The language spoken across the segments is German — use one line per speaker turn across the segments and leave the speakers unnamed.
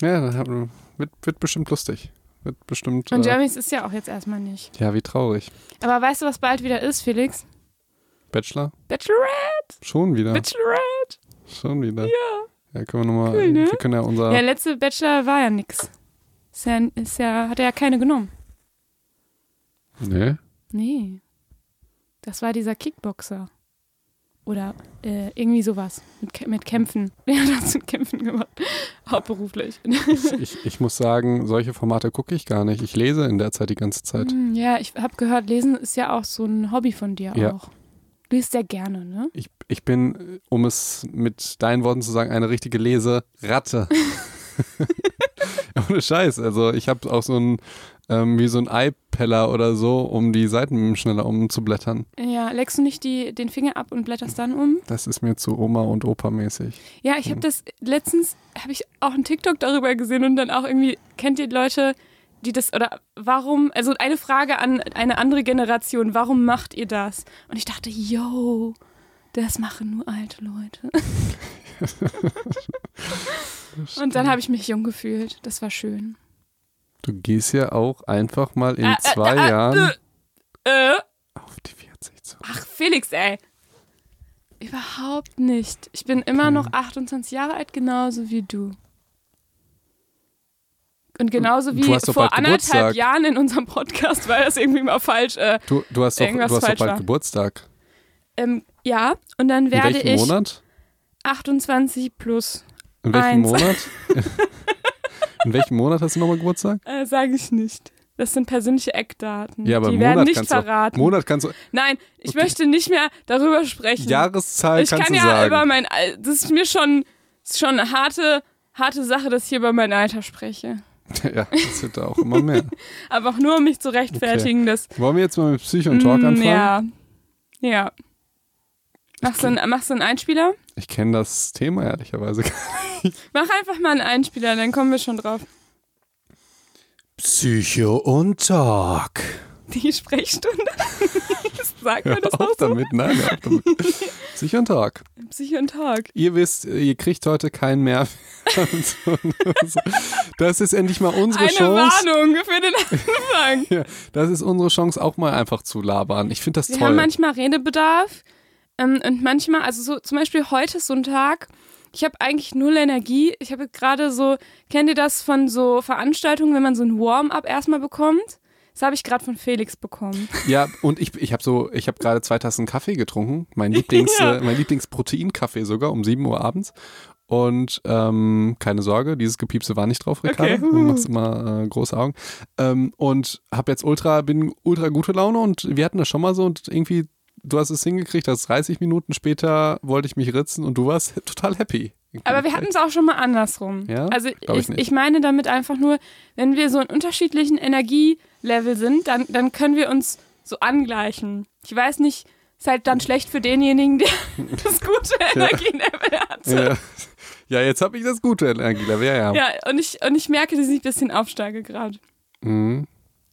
Ja, wird, wird bestimmt lustig. Wird bestimmt.
Und
äh,
Jeremys ist ja auch jetzt erstmal nicht.
ja, wie traurig.
Aber weißt du, was bald wieder ist, Felix?
Bachelor?
Bachelorette!
Schon wieder.
Bachelorette!
Schon wieder.
Ja.
Ja, können wir nochmal.
Cool, ne?
Wir können ja unser.
Ja, letzte Bachelor war ja nix. Ist ja, ist ja, hat er ja keine genommen.
nee.
Nee. Das war dieser Kickboxer. Oder äh, irgendwie sowas. Mit, mit Kämpfen. Hat das mit Kämpfen gemacht. Hauptberuflich.
Ich, ich, ich muss sagen, solche Formate gucke ich gar nicht. Ich lese in der Zeit die ganze Zeit.
Hm, ja, ich habe gehört, Lesen ist ja auch so ein Hobby von dir
Ja.
auch. Du liest sehr gerne, ne?
Ich, ich bin, äh, um es mit deinen Worten zu sagen, eine richtige Leseratte. Ohne Scheiß. Also ich habe auch so ein, ähm, wie so ein iPeller oder so, um die Seiten schneller umzublättern.
Ja, leckst du nicht die, den Finger ab und blätterst dann um?
Das ist mir zu Oma und Opa mäßig.
Ja, ich habe das letztens, habe ich auch einen TikTok darüber gesehen und dann auch irgendwie, kennt ihr Leute, die das, oder warum, also eine Frage an eine andere Generation, warum macht ihr das? Und ich dachte, yo, das machen nur alte Leute. und dann habe ich mich jung gefühlt. Das war schön.
Du gehst ja auch einfach mal in
Äh, äh,
zwei
äh,
Jahren
Äh,
auf die 40 zu.
ach, Felix, ey. Überhaupt nicht. Ich bin immer noch 28 Jahre alt, genauso wie du. Und genauso wie vor anderthalb
Geburtstag.
Jahren in unserem Podcast war das irgendwie mal falsch. Äh,
Du, du hast doch, du hast doch bald
war.
Geburtstag.
ähm, ja, und dann
In
werde ich
Monat?
28 plus.
In welchem
Eins.
Monat? In welchem Monat hast du nochmal Geburtstag?
Äh, Sage ich nicht. Das sind persönliche Eckdaten.
Ja, aber
Die
Monat
werden nicht verraten.
Monat kannst du.
Nein, ich
Okay.
möchte nicht mehr darüber sprechen.
Jahreszahl
ich
kannst
kann
du
ja
sagen.
über mein Das ist mir schon, ist schon eine harte, harte Sache, dass ich hier über mein Alter spreche.
ja, das wird auch immer mehr.
Aber auch nur, um mich zu rechtfertigen, dass.
Wollen wir jetzt mal mit Psycho und Talk
Mm,
anfangen?
Ja. Ja. Machst du, einen, machst du einen Einspieler?
Ich kenne das Thema ehrlicherweise. gar
Mach einfach mal einen Einspieler, dann kommen wir schon drauf.
Psycho und Talk.
Die Sprechstunde. Sagt man das auch so?
damit, nein, hör auf damit. Psycho und Talk.
Psycho und Talk.
Ihr wisst, ihr kriegt heute keinen mehr. das ist endlich mal unsere
Eine
Chance.
Warnung für den Anfang.
Ja, das ist unsere Chance, auch mal einfach zu labern. Ich finde das
Wir
toll.
haben manchmal Redebedarf und manchmal, also so zum Beispiel heute ist so ein Tag, ich habe eigentlich null Energie. Ich habe gerade so, kennt ihr das von so Veranstaltungen, wenn man so ein Warm-up erstmal bekommt? Das habe ich gerade von Felix bekommen.
Ja, und ich, ich habe so, ich habe gerade zwei Tassen Kaffee getrunken, mein Lieblings,
Ja.
äh, mein Lieblingsproteinkaffee sogar um 7 Uhr abends. Und ähm, keine Sorge, dieses Gepiepse war nicht drauf, Ricardo.
Okay.
Du machst immer äh, große Augen. Ähm, und habe jetzt ultra, bin ultra gute Laune und wir hatten das schon mal so und irgendwie, du hast es hingekriegt, dass 30 Minuten später wollte ich mich ritzen und du warst total happy.
Aber wir hatten es auch schon mal andersrum.
Ja?
Also
ich
ich, ich meine damit einfach nur, wenn wir so in unterschiedlichen Energielevel sind, dann, dann können wir uns so angleichen. Ich weiß nicht, ist halt dann schlecht für denjenigen, der das gute Energielevel hat.
Ja, ja jetzt habe ich das gute Energielevel, ja, ja.
Ja, und ich, und ich merke, dass ich ein bisschen aufsteige gerade.
Mhm.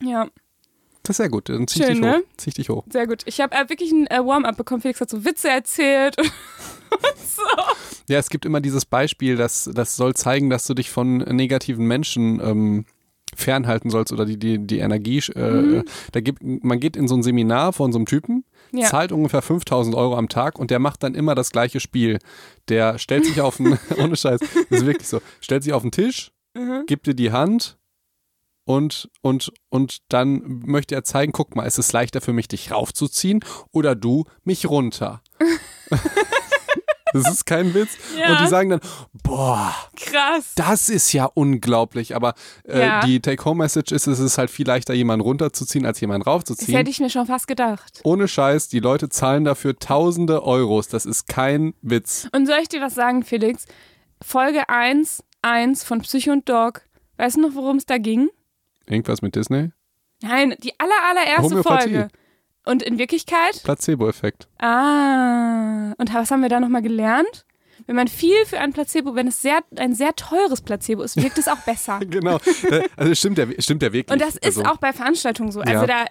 Ja,
Das ist sehr gut, dann zieh
Schön,
dich
ne?
hoch. Zieh ich dich hoch.
sehr gut. Ich habe äh, wirklich ein äh, Warm-up bekommen. Felix hat so Witze erzählt.
Ja, es gibt immer dieses Beispiel, das, das soll zeigen, dass du dich von negativen Menschen ähm, fernhalten sollst oder die, die, die Energie. Äh,
Mhm.
da gibt, man geht in so ein Seminar von so einem Typen,
Ja.
zahlt ungefähr 5000 Euro am Tag und der macht dann immer das gleiche Spiel. Der stellt sich auf den, ohne Scheiß, das ist wirklich so, stellt sich auf den Tisch,
Mhm.
gibt dir die Hand und, und, und dann möchte er zeigen, guck mal, ist es leichter für mich, dich raufzuziehen oder du mich runter? das ist kein Witz.
Ja.
Und die sagen dann, boah,
Krass.
das ist ja unglaublich. Aber äh,
Ja.
die Take-Home-Message ist, es ist halt viel leichter, jemanden runterzuziehen, als jemanden
Das
raufzuziehen.
hätte ich mir schon fast gedacht.
Ohne Scheiß, die Leute zahlen dafür tausende Euros. Das ist kein Witz.
Und soll ich dir was sagen, Felix? Folge 1, 1 von Psycho und Dog. Weißt du noch, worum es da ging?
Irgendwas mit Disney?
Nein, die aller, allererste
Homöopathie.
Folge. Und in Wirklichkeit?
Placebo-Effekt.
Ah. Und was haben wir da nochmal gelernt? Wenn man viel für ein Placebo, wenn es sehr, ein sehr teures Placebo ist, wirkt es auch besser.
Genau. also stimmt der, stimmt der wirklich.
Und das ist
also,
auch bei Veranstaltungen so. Also
Ja.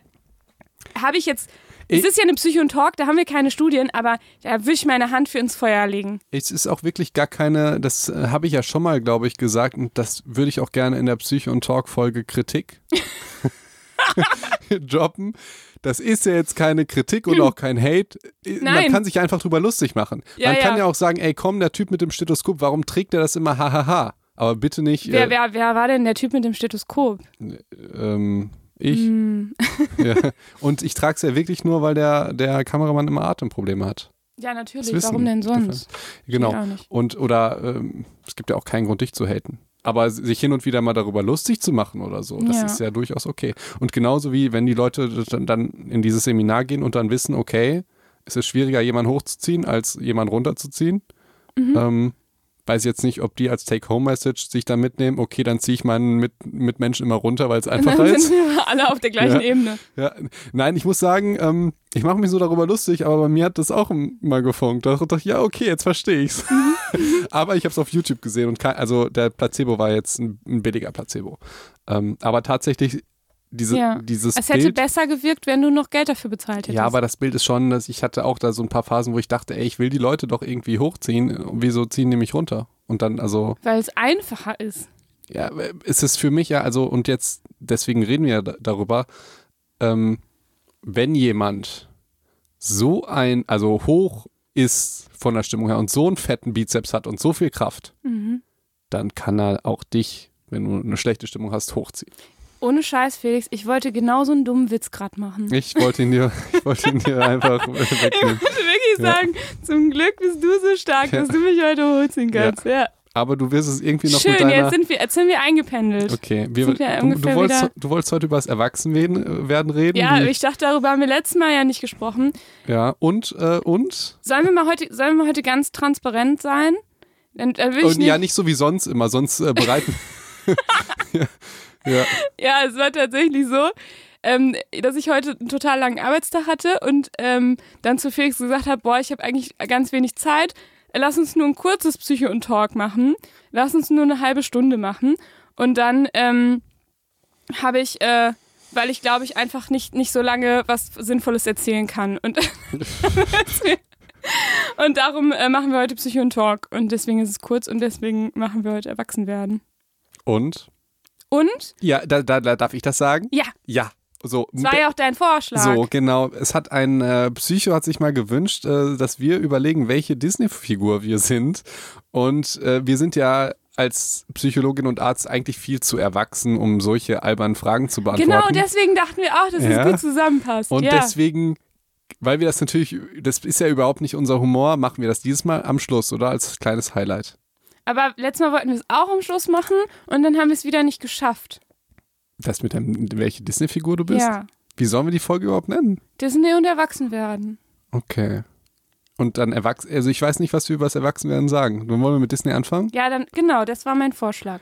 da habe ich jetzt Es ist ja eine Psycho und Talk, da haben wir keine Studien, aber da würde ich meine Hand für ins Feuer legen.
Es ist auch wirklich gar keine, das äh, habe ich ja schon mal, glaube ich, gesagt und das würde ich auch gerne in der Psycho- und Talk-Folge Kritik droppen. Das ist ja jetzt keine Kritik und auch kein Hate. Man
Nein.
kann sich einfach drüber lustig machen.
Ja,
Man kann
ja.
ja auch sagen, ey komm, der Typ mit dem Stethoskop, warum trägt er das immer hahaha? Aber bitte nicht
Wer,
äh,
wer, wer war denn der Typ mit dem Stethoskop?
ähm, ich.
Hm.
Ja. Und ich trage es ja wirklich nur, weil der, der Kameramann immer Atemprobleme hat.
Ja, natürlich. Warum denn sonst?
Genau. Und oder ähm, es gibt ja auch keinen Grund, dich zu haten. Aber sich hin und wieder mal darüber lustig zu machen oder so, das
Ja.
ist ja durchaus okay. Und genauso wie wenn die Leute dann, dann in dieses Seminar gehen und dann wissen, okay, es ist schwieriger, jemanden hochzuziehen, als jemanden runterzuziehen.
Mhm.
Ähm, weiß jetzt nicht, ob die als Take-Home-Message sich da mitnehmen, okay, dann ziehe ich meinen mit, Mitmenschen immer runter, weil es einfacher
dann
ist.
sind wir alle auf der gleichen
Ja.
Ebene.
Ja, nein, ich muss sagen, ähm, ich mache mich so darüber lustig, aber bei mir hat das auch mal gefunkt. Da dachte ich, ja, okay, jetzt verstehe ich's. aber ich habe es auf YouTube gesehen und kein, also der Placebo war jetzt ein, ein billiger Placebo. Ähm, aber tatsächlich diese,
Ja.
dieses
Es hätte
Bild.
besser gewirkt, wenn du noch Geld dafür bezahlt hättest.
Ja, aber das Bild ist schon, dass ich hatte auch da so ein paar Phasen, wo ich dachte, ey, ich will die Leute doch irgendwie hochziehen. Wieso ziehen die mich runter? Und dann, also,
Weil es einfacher ist.
ja, ist es für mich ja, also, und jetzt, deswegen reden wir ja da- darüber, ähm, wenn jemand so ein, also hoch ist von der Stimmung her und so einen fetten Bizeps hat und so viel Kraft,
Mhm.
dann kann er auch dich, wenn du eine schlechte Stimmung hast, hochziehen.
Ohne Scheiß, Felix, ich wollte genau so einen dummen Witz gerade machen.
Ich wollte ihn dir, ich wollte ihn dir einfach
Ich
wegnehmen.
wollte wirklich
Ja.
sagen, zum Glück bist du so stark,
Ja.
dass du mich heute hochziehen kannst. Ja.
Aber du wirst es irgendwie noch
Schön,
mit deiner...
jetzt sind wir, jetzt sind wir eingependelt.
Okay, wir,
Sind wir
du, du, wolltest,
wieder-
du wolltest heute über das Erwachsenwerden werden reden.
Ja, ich dachte, darüber haben wir letztes Mal ja nicht gesprochen.
ja und, äh, und?
Sollen wir mal heute, sollen wir mal heute ganz transparent sein? Dann, dann ich
und
nicht,
ja, nicht so wie sonst immer, sonst äh, bereiten. ja, ja,
Ja, es war tatsächlich so, ähm, dass ich heute einen total langen Arbeitstag hatte und ähm, dann zu Felix gesagt habe, boah, ich habe eigentlich ganz wenig Zeit. Lass uns nur ein kurzes Psycho und Talk machen. Lass uns nur eine halbe Stunde machen. Und dann ähm, habe ich, äh, weil ich glaube ich einfach nicht, nicht so lange was Sinnvolles erzählen kann. Und, und darum äh, machen wir heute Psycho und Talk. Und deswegen ist es kurz und deswegen machen wir heute Erwachsenwerden.
und?
Und?
Ja, da, da, da darf ich das sagen?
Ja,
Ja. So,
das war ja auch dein Vorschlag.
so, genau. Es hat ein äh, Psycho hat sich mal gewünscht, äh, dass wir überlegen, welche Disney-Figur wir sind. Und äh, wir sind ja als Psychologin und Arzt eigentlich viel zu erwachsen, um solche albernen Fragen zu beantworten.
Genau, deswegen dachten wir auch, dass
Ja.
es gut zusammenpasst.
Und
ja.
deswegen, weil wir das natürlich, das ist ja überhaupt nicht unser Humor, machen wir das dieses Mal am Schluss oder als kleines Highlight.
Aber letztes Mal wollten wir es auch am Schluss machen und dann haben wir es wieder nicht geschafft.
Das mit dem, welche Disney-Figur du bist?
Ja.
Wie sollen wir die Folge überhaupt nennen?
Disney und erwachsen werden.
Okay. Und dann erwachsen, also ich weiß nicht, was wir über das Erwachsenwerden sagen. Dann wollen wir mit Disney anfangen?
Ja, dann, genau, das war mein Vorschlag.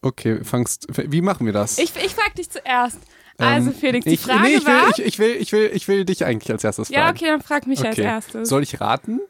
Okay, fangst, wie machen wir das?
Ich, ich frag dich zuerst. Also,
Ähm,
Felix, die
ich,
Frage
nee, ich will,
war.
ich, ich, will, ich, will, ich will dich eigentlich als erstes fragen.
ja, okay, dann frag mich als
Okay.
erstes.
Soll ich raten?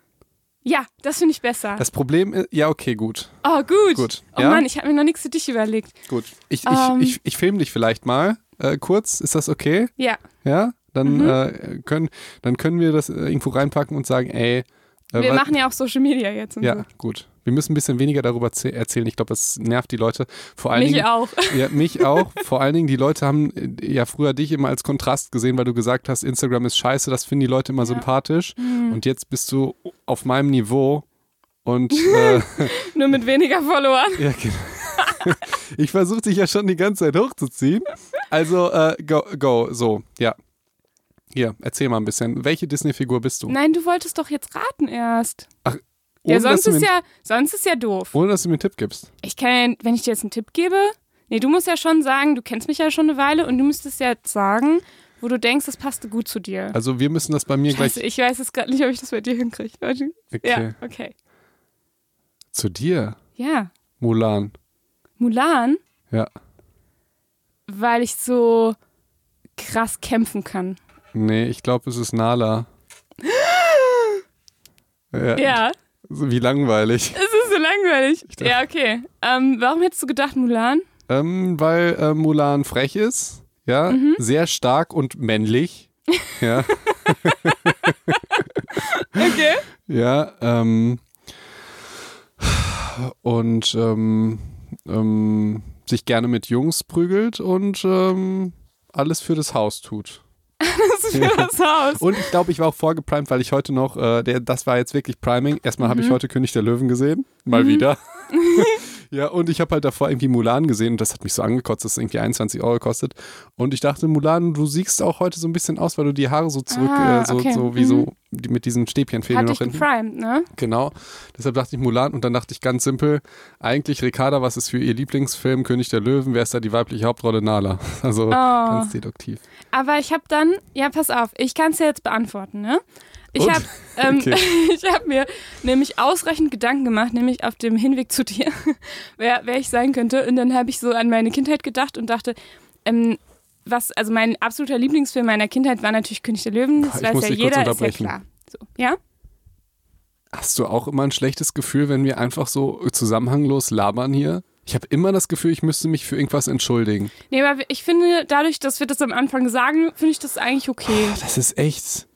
Ja, das finde ich besser.
Das Problem ist, ja, okay, gut.
oh, gut.
Gut,
Oh
ja?
Mann, ich habe mir noch nichts für dich überlegt.
Gut. Ich,
Ähm.
ich, ich, ich filme dich vielleicht mal äh, kurz. Ist das okay?
Ja,
Ja? Dann,
Mhm.
äh, können, dann können wir das äh, irgendwo reinpacken und sagen, ey. Äh,
wir machen ja auch Social Media jetzt und
Ja, gut. Wir müssen ein bisschen weniger darüber erzählen. Ich glaube, das nervt die Leute. Vor allen
Mich
Dingen,
auch.
Ja, mich auch. Vor allen Dingen, die Leute haben äh, ja früher dich immer als Kontrast gesehen, weil du gesagt hast, Instagram ist scheiße, das finden die Leute immer
Ja.
sympathisch.
Hm.
Und jetzt bist du auf meinem Niveau und äh,
Nur mit weniger Followern.
ja, genau. ich versuche dich ja schon die ganze Zeit hochzuziehen. Also, äh, go, go, so, ja. Hier, erzähl mal ein bisschen. Welche Disney-Figur bist du?
Nein, du wolltest doch jetzt raten erst.
Ohne,
Ja, sonst ist ja, sonst ist ja doof.
ohne dass du mir einen Tipp gibst.
Ich kann wenn ich dir jetzt einen Tipp gebe, nee, du musst ja schon sagen, du kennst mich ja schon eine Weile und du müsstest ja jetzt sagen, wo du denkst, das passte gut zu dir.
Also, wir müssen das bei mir
Scheiße,
gleich.
ich weiß es gerade nicht, ob ich das bei dir hinkriege.
Okay.
Ja, okay.
Zu dir,
Ja,
Mulan.
Mulan,
Ja.
weil ich so krass kämpfen kann.
Nee, ich glaube, es ist Nala. ja.
Ja,
Wie langweilig.
es ist so langweilig.
dachte-
Ja, okay. Ähm, warum hättest du gedacht, Mulan?
Ähm, weil äh, Mulan frech ist, ja,
Mhm.
sehr stark und männlich. Ja.
Okay.
Ja, ähm, und ähm, ähm, sich gerne mit Jungs prügelt und ähm, alles für das Haus tut.
Das ist für das Haus.
Und ich glaube, ich war auch vorgeprimed, weil ich heute noch, äh, der, das war jetzt wirklich Priming. Erstmal
Mhm.
habe ich heute König der Löwen gesehen. Mal wieder. ja, und ich habe halt davor irgendwie Mulan gesehen und das hat mich so angekotzt, dass es irgendwie 21 Euro kostet. Und ich dachte, Mulan, du siehst auch heute so ein bisschen aus, weil du die Haare so zurück,
Ah,
äh, so,
okay.
so wie
Mhm.
so die, mit diesen Stäbchen fehlen
Hatte
noch hinten.
geprimed, ne?
Genau. Deshalb dachte ich Mulan und dann dachte ich ganz simpel, eigentlich Ricarda, was ist für ihr Lieblingsfilm König der Löwen? Wer ist da die weibliche Hauptrolle? Nala. Also
Oh.
ganz deduktiv.
Aber ich habe dann, ja, pass auf, ich kann es ja jetzt beantworten, ne? Ich habe ähm,
Okay.
ich hab mir nämlich ausreichend Gedanken gemacht, nämlich auf dem Hinweg zu dir, wer, wer ich sein könnte. Und dann habe ich so an meine Kindheit gedacht und dachte, ähm, was, also mein absoluter Lieblingsfilm meiner Kindheit war natürlich König der Löwen. Das
Ich
weiß
muss
ja jeder, ist ja klar. So, ja?
Hast du auch immer ein schlechtes Gefühl, wenn wir einfach so zusammenhanglos labern hier? Ich habe immer das Gefühl, ich müsste mich für irgendwas entschuldigen.
Nee, aber ich finde, dadurch, dass wir das am Anfang sagen, finde ich das eigentlich okay.
Das ist echt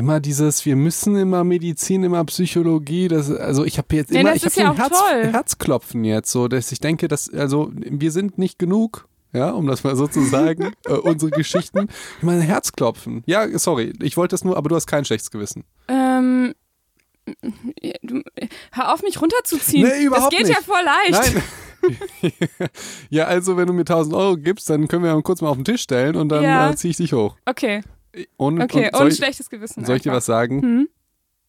immer dieses, wir müssen immer Medizin, immer Psychologie. Das, also ich habe jetzt
Nee,
immer, ich habe
ja
ein Herz. Herzklopfen jetzt, so dass ich denke, dass also wir sind nicht genug. Ja, um das mal so zu sagen, äh, unsere Geschichten. Ich meine, Herzklopfen. Ja, sorry, ich wollte das nur, aber du hast kein schlechtes Gewissen.
Ähm, du, hör auf, mich runterzuziehen.
Nee, überhaupt
das geht
nicht.
ja voll leicht.
Nein. ja, also wenn du mir 1000 Euro gibst, dann können wir kurz mal auf den Tisch stellen und dann
Ja.
äh, ziehe ich dich hoch.
Okay,
Und,
okay.
und soll, ich,
schlechtes Gewissen.
soll ich dir was sagen?
Hm?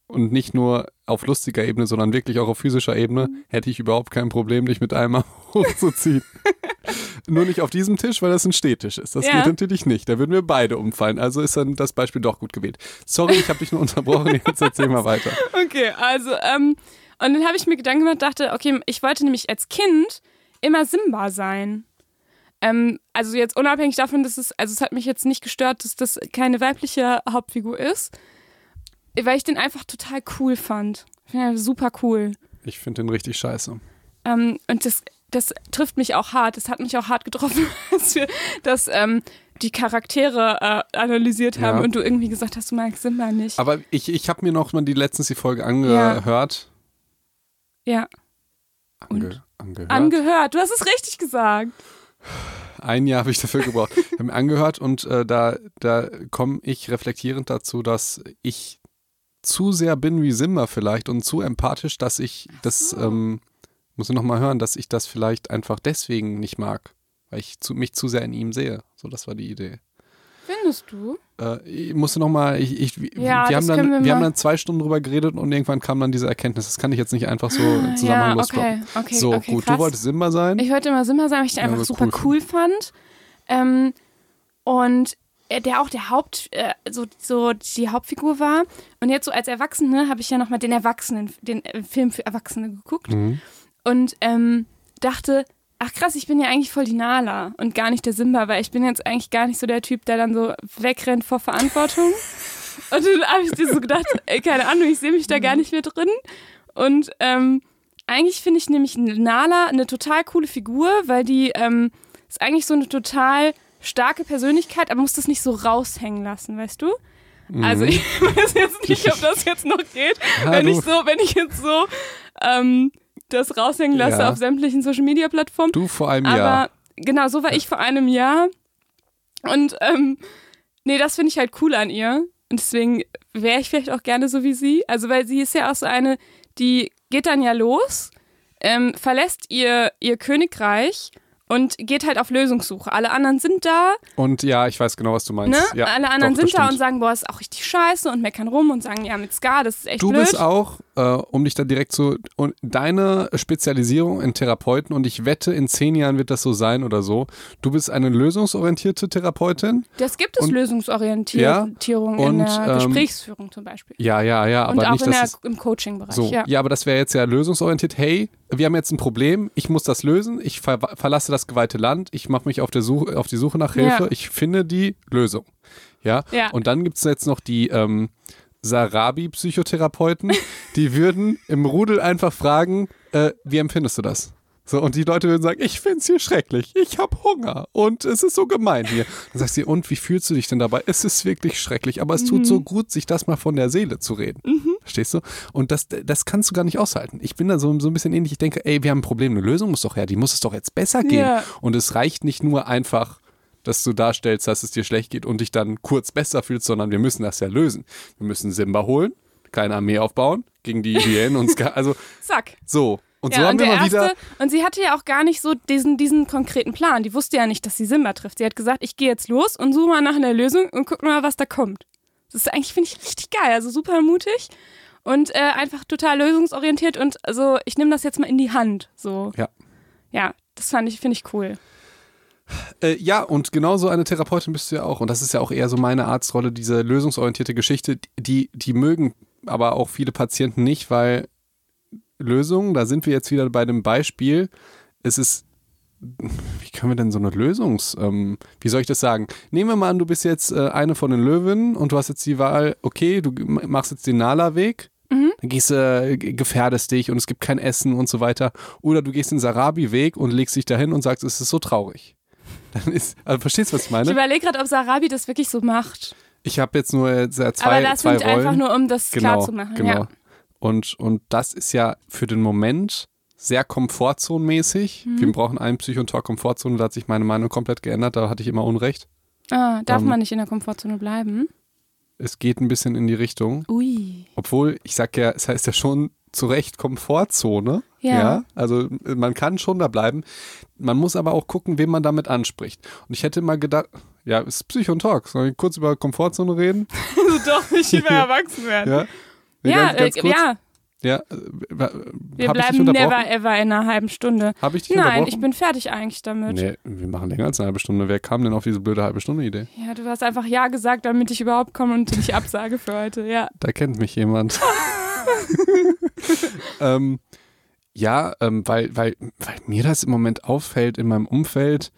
Und nicht nur auf lustiger Ebene, sondern wirklich auch auf physischer Ebene, hätte ich überhaupt kein Problem, dich mit einmal hochzuziehen. nur nicht auf diesem Tisch, weil das ein Stehtisch ist. Das
Ja.
geht natürlich nicht. Da würden wir beide umfallen. Also ist dann das Beispiel doch gut gewählt. Sorry, ich habe dich nur unterbrochen. Jetzt erzähl mal weiter.
Okay, also, ähm, und dann habe ich mir Gedanken gemacht, dachte, okay, ich wollte nämlich als Kind immer Simba sein. Ähm, also jetzt unabhängig davon, dass es, also es hat mich jetzt nicht gestört, dass das keine weibliche Hauptfigur ist, weil ich den einfach total cool fand. Ich finde ihn super cool.
Ich finde den richtig scheiße.
Ähm, und das, das trifft mich auch hart. Das hat mich auch hart getroffen, als wir das, ähm, die Charaktere äh, analysiert haben
Ja.
und du irgendwie gesagt hast, du magst Simba nicht.
Aber ich, ich habe mir noch mal die letztens die Folge angehört.
ja,
Ange, angehört.
angehört. Du hast es richtig gesagt.
Ein Jahr habe ich dafür gebraucht. Ich habe mir angehört und äh, da, da komme ich reflektierend dazu, dass ich zu sehr bin wie Simba vielleicht und zu empathisch, dass ich das, ähm, muss ich nochmal hören, dass ich das vielleicht einfach deswegen nicht mag, weil ich zu, mich zu sehr in ihm sehe. So, das war die Idee.
Findest du?
Äh, ich musste nochmal, ich, ich,
Ja,
wir, haben dann,
wir
wir haben dann zwei Stunden drüber geredet und irgendwann kam dann diese Erkenntnis. Das kann ich jetzt nicht einfach so
ja,
zusammenhanglos
okay,
droppen.
okay,
So,
okay,
gut,
krass.
du wolltest Simba sein.
Ich wollte immer Simba sein, weil ich den
Ja,
einfach super
cool
cool, fand. Ähm, und er- der auch der Haupt, äh, so, so die Hauptfigur war. Und jetzt so als Erwachsene habe ich ja nochmal den Erwachsenen, den äh, Film für Erwachsene geguckt
Mhm.
und ähm, dachte, ach krass, ich bin ja eigentlich voll die Nala und gar nicht der Simba, weil ich bin jetzt eigentlich gar nicht so der Typ, der dann so wegrennt vor Verantwortung. und dann habe ich dir so gedacht, ey, keine Ahnung, ich sehe mich da gar nicht mehr drin. Und ähm, eigentlich finde ich nämlich Nala eine total coole Figur, weil die ähm, ist eigentlich so eine total starke Persönlichkeit, aber muss das nicht so raushängen lassen, weißt du? Also ich weiß jetzt nicht, ob das jetzt noch geht,
Ja,
wenn ich so, wenn ich jetzt so ähm, das raushängen lasse
Ja.
auf sämtlichen Social Media Plattformen.
Du vor einem
Aber
Jahr.
genau, so war ich vor einem Jahr. Und ähm, nee, das finde ich halt cool an ihr. Und deswegen wäre ich vielleicht auch gerne so wie sie. Also, weil sie ist ja auch so eine, die geht dann ja los, ähm, verlässt ihr, ihr Königreich und geht halt auf Lösungssuche. Alle anderen sind da,
Und ja, ich weiß genau, was du meinst.
ne?
Ja,
Alle anderen
doch, das
sind da und sagen, boah, ist auch richtig scheiße und meckern rum und sagen, ja, mit Ska, das ist echt
Du
blöd.
bist auch, äh, um dich da direkt zu, und deine Spezialisierung in Therapeuten, und ich wette, in zehn Jahren wird das so sein oder so, du bist eine lösungsorientierte Therapeutin.
das gibt es
und-
Lösungsorientierung
Ja,
in
und,
der
ähm,
Gesprächsführung zum Beispiel.
Ja, ja, ja,
und
aber
auch
nicht,
in der,
dass es
im Coaching-Bereich.
so,
ja.
ja. aber das wäre jetzt ja lösungsorientiert. Hey, wir haben jetzt ein Problem, ich muss das lösen, ich ver verlasse das geweihte Land, ich mache mich auf, der Suche, auf die Suche nach Hilfe,
Ja.
ich finde die Lösung. Ja,
Ja.
und dann gibt es jetzt noch die ähm, Sarabi-Psychotherapeuten, die würden im Rudel einfach fragen, äh, wie empfindest du das? So, und die Leute würden sagen, ich find's hier schrecklich, ich hab Hunger und es ist so gemein hier. Dann sagst du, und wie fühlst du dich denn dabei? Es ist wirklich schrecklich, aber es tut so gut, sich das mal von der Seele zu reden. Verstehst du? Und das, das kannst du gar nicht aushalten. Ich bin da so, so ein bisschen ähnlich. Ich denke, ey, wir haben ein Problem, eine Lösung muss doch her, die muss es doch jetzt besser gehen.
Ja.
Und es reicht nicht nur einfach, dass du darstellst, dass es dir schlecht geht und dich dann kurz besser fühlst, sondern wir müssen das ja lösen. Wir müssen Simba holen, keine Armee aufbauen gegen die Hyänen und Ska also
Zack.
so. Und so
ja,
haben
und
wir mal wieder.
erste, und sie hatte ja auch gar nicht so diesen, diesen konkreten Plan. Die wusste ja nicht, dass sie Simba trifft. Sie hat gesagt, ich gehe jetzt los und suche mal nach einer Lösung und guck mal, was da kommt. Das ist eigentlich, finde ich, richtig geil. Also super mutig und äh, einfach total lösungsorientiert und also ich nehme das jetzt mal in die Hand. So.
Ja.
Ja, das fand ich, finde ich cool.
Äh, ja, und genauso eine Therapeutin bist du ja auch. Und das ist ja auch eher so meine Arztrolle, diese lösungsorientierte Geschichte. Die, die mögen aber auch viele Patienten nicht, weil Lösungen, da sind wir jetzt wieder bei dem Beispiel, es ist, wie können wir denn so eine Lösungs, ähm, wie soll ich das sagen? Nehmen wir mal an, du bist jetzt äh, eine von den Löwen und du hast jetzt die Wahl, okay, du machst jetzt den Nala-Weg. Dann gehst du, äh, gefährdest dich und es gibt kein Essen und so weiter. Oder du gehst den Sarabi-Weg und legst dich dahin und sagst, es ist so traurig. Dann ist, also verstehst du, was ich
Ich
meine?
überlege gerade, ob Sarabi das wirklich so macht.
Ich habe jetzt nur äh, zwei,
Aber das sind einfach nur, um das
genau,
klar zu machen.
Genau.
Ja.
Und, und das ist ja für den Moment sehr komfortzonenmäßig.
Mhm.
Wir brauchen einen Psychontalk Komfortzone, da hat sich meine Meinung komplett geändert, da hatte ich immer Unrecht.
Ah, darf
Ähm,
man nicht in der Komfortzone bleiben?
Es geht ein bisschen in die Richtung.
Ui.
Obwohl, ich sag ja, es heißt ja schon zu Recht Komfortzone.
Ja.
Also äh, man kann schon da bleiben. Man muss aber auch gucken, wen man damit anspricht. Und ich hätte mal gedacht, ja, es ist Psycho und Talk. Sollen wir kurz über Komfortzone reden?
Also doch nicht über erwachsen werden.
Ja.
Ja,
ganz, ganz
äh, ja,
Ja, äh,
wir
ich dich
bleiben never ever in einer halben Stunde.
Habe ich dich
Nein, ich bin fertig eigentlich damit.
Nee, wir machen länger als eine halbe Stunde. Wer kam denn auf diese blöde halbe Stunde Idee?
Ja, du hast einfach Ja gesagt, damit ich überhaupt komme und nicht absage für heute. Ja.
Da kennt mich jemand. ähm, ja, ähm, weil, weil, weil mir das im Moment auffällt in meinem Umfeld.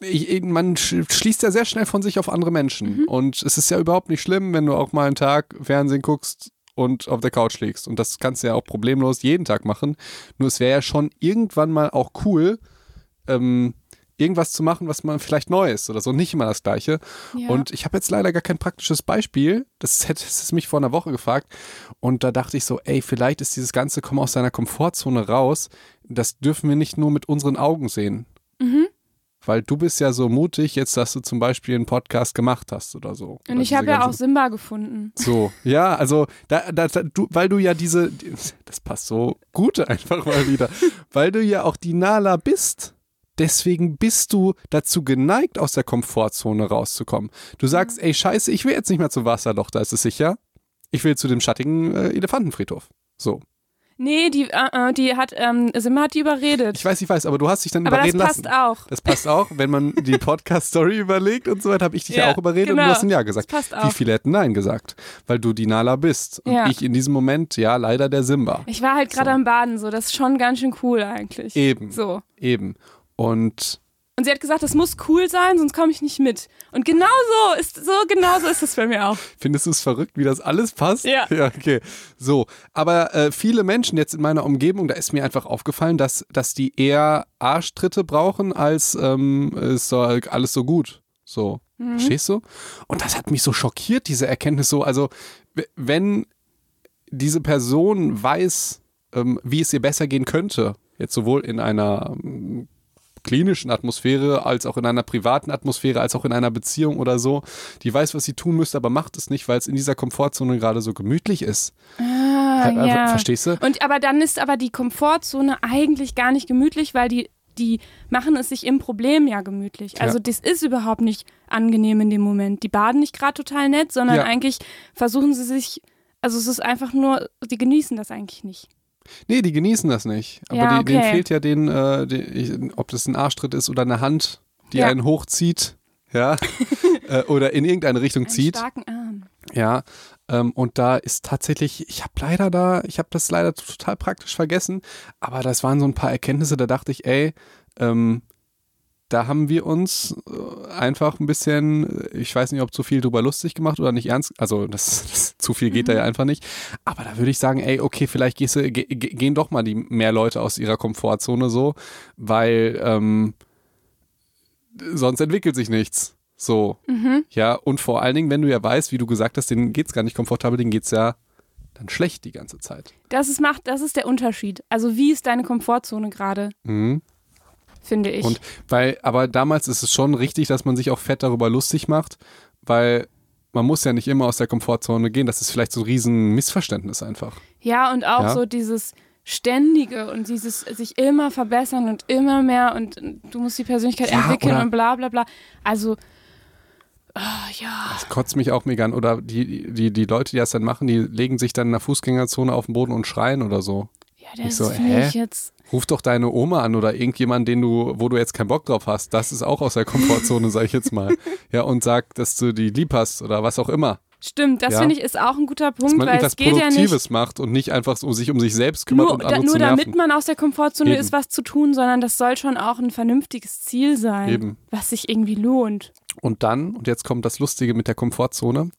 Ich, man sch- schließt ja sehr schnell von sich auf andere Menschen. Und es ist ja überhaupt nicht schlimm, wenn du auch mal einen Tag Fernsehen guckst und auf der Couch liegst. Und das kannst du ja auch problemlos jeden Tag machen. Nur es wäre ja schon irgendwann mal auch cool, ähm, irgendwas zu machen, was man vielleicht neu ist oder so. Nicht immer das Gleiche.
ja.
Und ich habe jetzt leider gar kein praktisches Beispiel. Das hätte es mich vor einer Woche gefragt. Und da dachte ich so, ey, vielleicht ist dieses ganze Kommen aus seiner Komfortzone raus. Das dürfen wir nicht nur mit unseren Augen sehen.
Mhm.
Weil du bist ja so mutig, jetzt, dass du zum Beispiel einen Podcast gemacht hast oder so.
Und
Oder
ich habe ja auch Simba gefunden.
So, ja, also, da, da, da, du, weil du ja diese, das passt so gut einfach mal wieder, weil du ja auch die Nala bist. Deswegen bist du dazu geneigt, aus der Komfortzone rauszukommen. Du sagst, ey, scheiße, ich will jetzt nicht mehr zum Wasserloch, da ist es sicher. Ich will zu dem schattigen äh, Elefantenfriedhof. So.
Nee, die, äh, äh, die hat, ähm, Simba hat die überredet.
Ich weiß, ich weiß, aber du hast dich dann
Aber das
überreden
passt
lassen.
auch.
Das passt auch, wenn man die Podcast-Story überlegt und so weiter, habe ich dich ja,
Ja,
auch überredet und
genau.
du hast ein Ja gesagt.
Das passt
Wie
auch.
viele hätten Nein gesagt? Weil du die Nala bist. Und
Ja.
ich in diesem Moment, ja, leider der Simba.
Ich war halt gerade
So.
am Baden, so. Das ist schon ganz schön cool eigentlich.
Eben.
So.
Eben. Und
Und sie hat gesagt, das muss cool sein, sonst komme ich nicht mit. Und genau so ist, so genau so ist es bei mir auch.
findest du es verrückt, wie das alles passt?
Ja.
Ja, okay. So. Aber äh, viele Menschen jetzt in meiner Umgebung, da ist mir einfach aufgefallen, dass, dass die eher Arschtritte brauchen, als ähm, ist so alles so gut. So. Verstehst du? Und das hat mich so schockiert, diese Erkenntnis so. Also, wenn diese Person weiß, ähm, wie es ihr besser gehen könnte, jetzt sowohl in einer klinischen Atmosphäre, als auch in einer privaten Atmosphäre, als auch in einer Beziehung oder so, die weiß, was sie tun müsste, aber macht es nicht, weil es in dieser Komfortzone gerade so gemütlich ist.
Ah,
Äh,
ja.
Verstehst du?
Und aber dann ist aber die Komfortzone eigentlich gar nicht gemütlich, weil die, die machen es sich im Problem ja gemütlich. Also
Ja.
das ist überhaupt nicht angenehm in dem Moment. Die baden nicht gerade total nett, sondern
Ja.
eigentlich versuchen sie sich, also es ist einfach nur, die genießen das eigentlich nicht.
Nee, die genießen das nicht. Aber
Ja,
die, denen
okay.
fehlt ja den, äh, den ob das ein Arschtritt ist oder eine Hand, die
Ja.
einen hochzieht, ja, äh, oder in irgendeine Richtung
Einen
zieht.
starken Arm.
Ja, ähm, und da ist tatsächlich, ich habe leider da, ich habe das leider total praktisch vergessen, aber das waren so ein paar Erkenntnisse, da dachte ich, ey, ähm, da haben wir uns äh, einfach ein bisschen, ich weiß nicht, ob zu viel drüber lustig gemacht oder nicht ernst, also das, das zu viel geht mhm. da ja einfach nicht. Aber da würde ich sagen, ey, okay, vielleicht gehst ge, gehen doch mal die mehr Leute aus ihrer Komfortzone so, weil ähm, sonst entwickelt sich nichts. So. Mhm. Ja, und vor allen Dingen, wenn du ja weißt, wie du gesagt hast, denen geht es gar nicht komfortabel, denen geht es ja dann schlecht die ganze Zeit.
Das ist, macht, das ist der Unterschied. Also, wie ist deine Komfortzone gerade? Mhm. Finde ich.
Und weil, aber damals ist es schon richtig, dass man sich auch fett darüber lustig macht, weil man muss ja nicht immer aus der Komfortzone gehen. Das ist vielleicht so ein riesen Missverständnis einfach.
Ja, und auch ja? so dieses ständige und dieses sich immer verbessern und immer mehr und du musst die Persönlichkeit ja, entwickeln und bla bla bla. Also Oh, ja.
Das kotzt mich auch mega an. Oder die, die, die Leute, die das dann machen, die legen sich dann in der Fußgängerzone auf den Boden und schreien oder so.
Das ich so, hä? Ich jetzt
Ruf doch deine Oma an oder irgendjemand, den du, wo du jetzt keinen Bock drauf hast. Das ist auch aus der Komfortzone, sag ich jetzt mal. Ja, und sag, dass du die lieb hast oder was auch immer.
Stimmt, das ja? finde ich ist auch ein guter Punkt, Dass
man
weil
etwas
es geht
Produktives
ja nicht
macht und nicht einfach so sich um sich selbst kümmert
nur,
und andere
da, Nur
zu
damit man aus der Komfortzone Eben. ist, was zu tun, sondern das soll schon auch ein vernünftiges Ziel sein, Eben. was sich irgendwie lohnt.
Und dann, und jetzt kommt das Lustige mit der Komfortzone,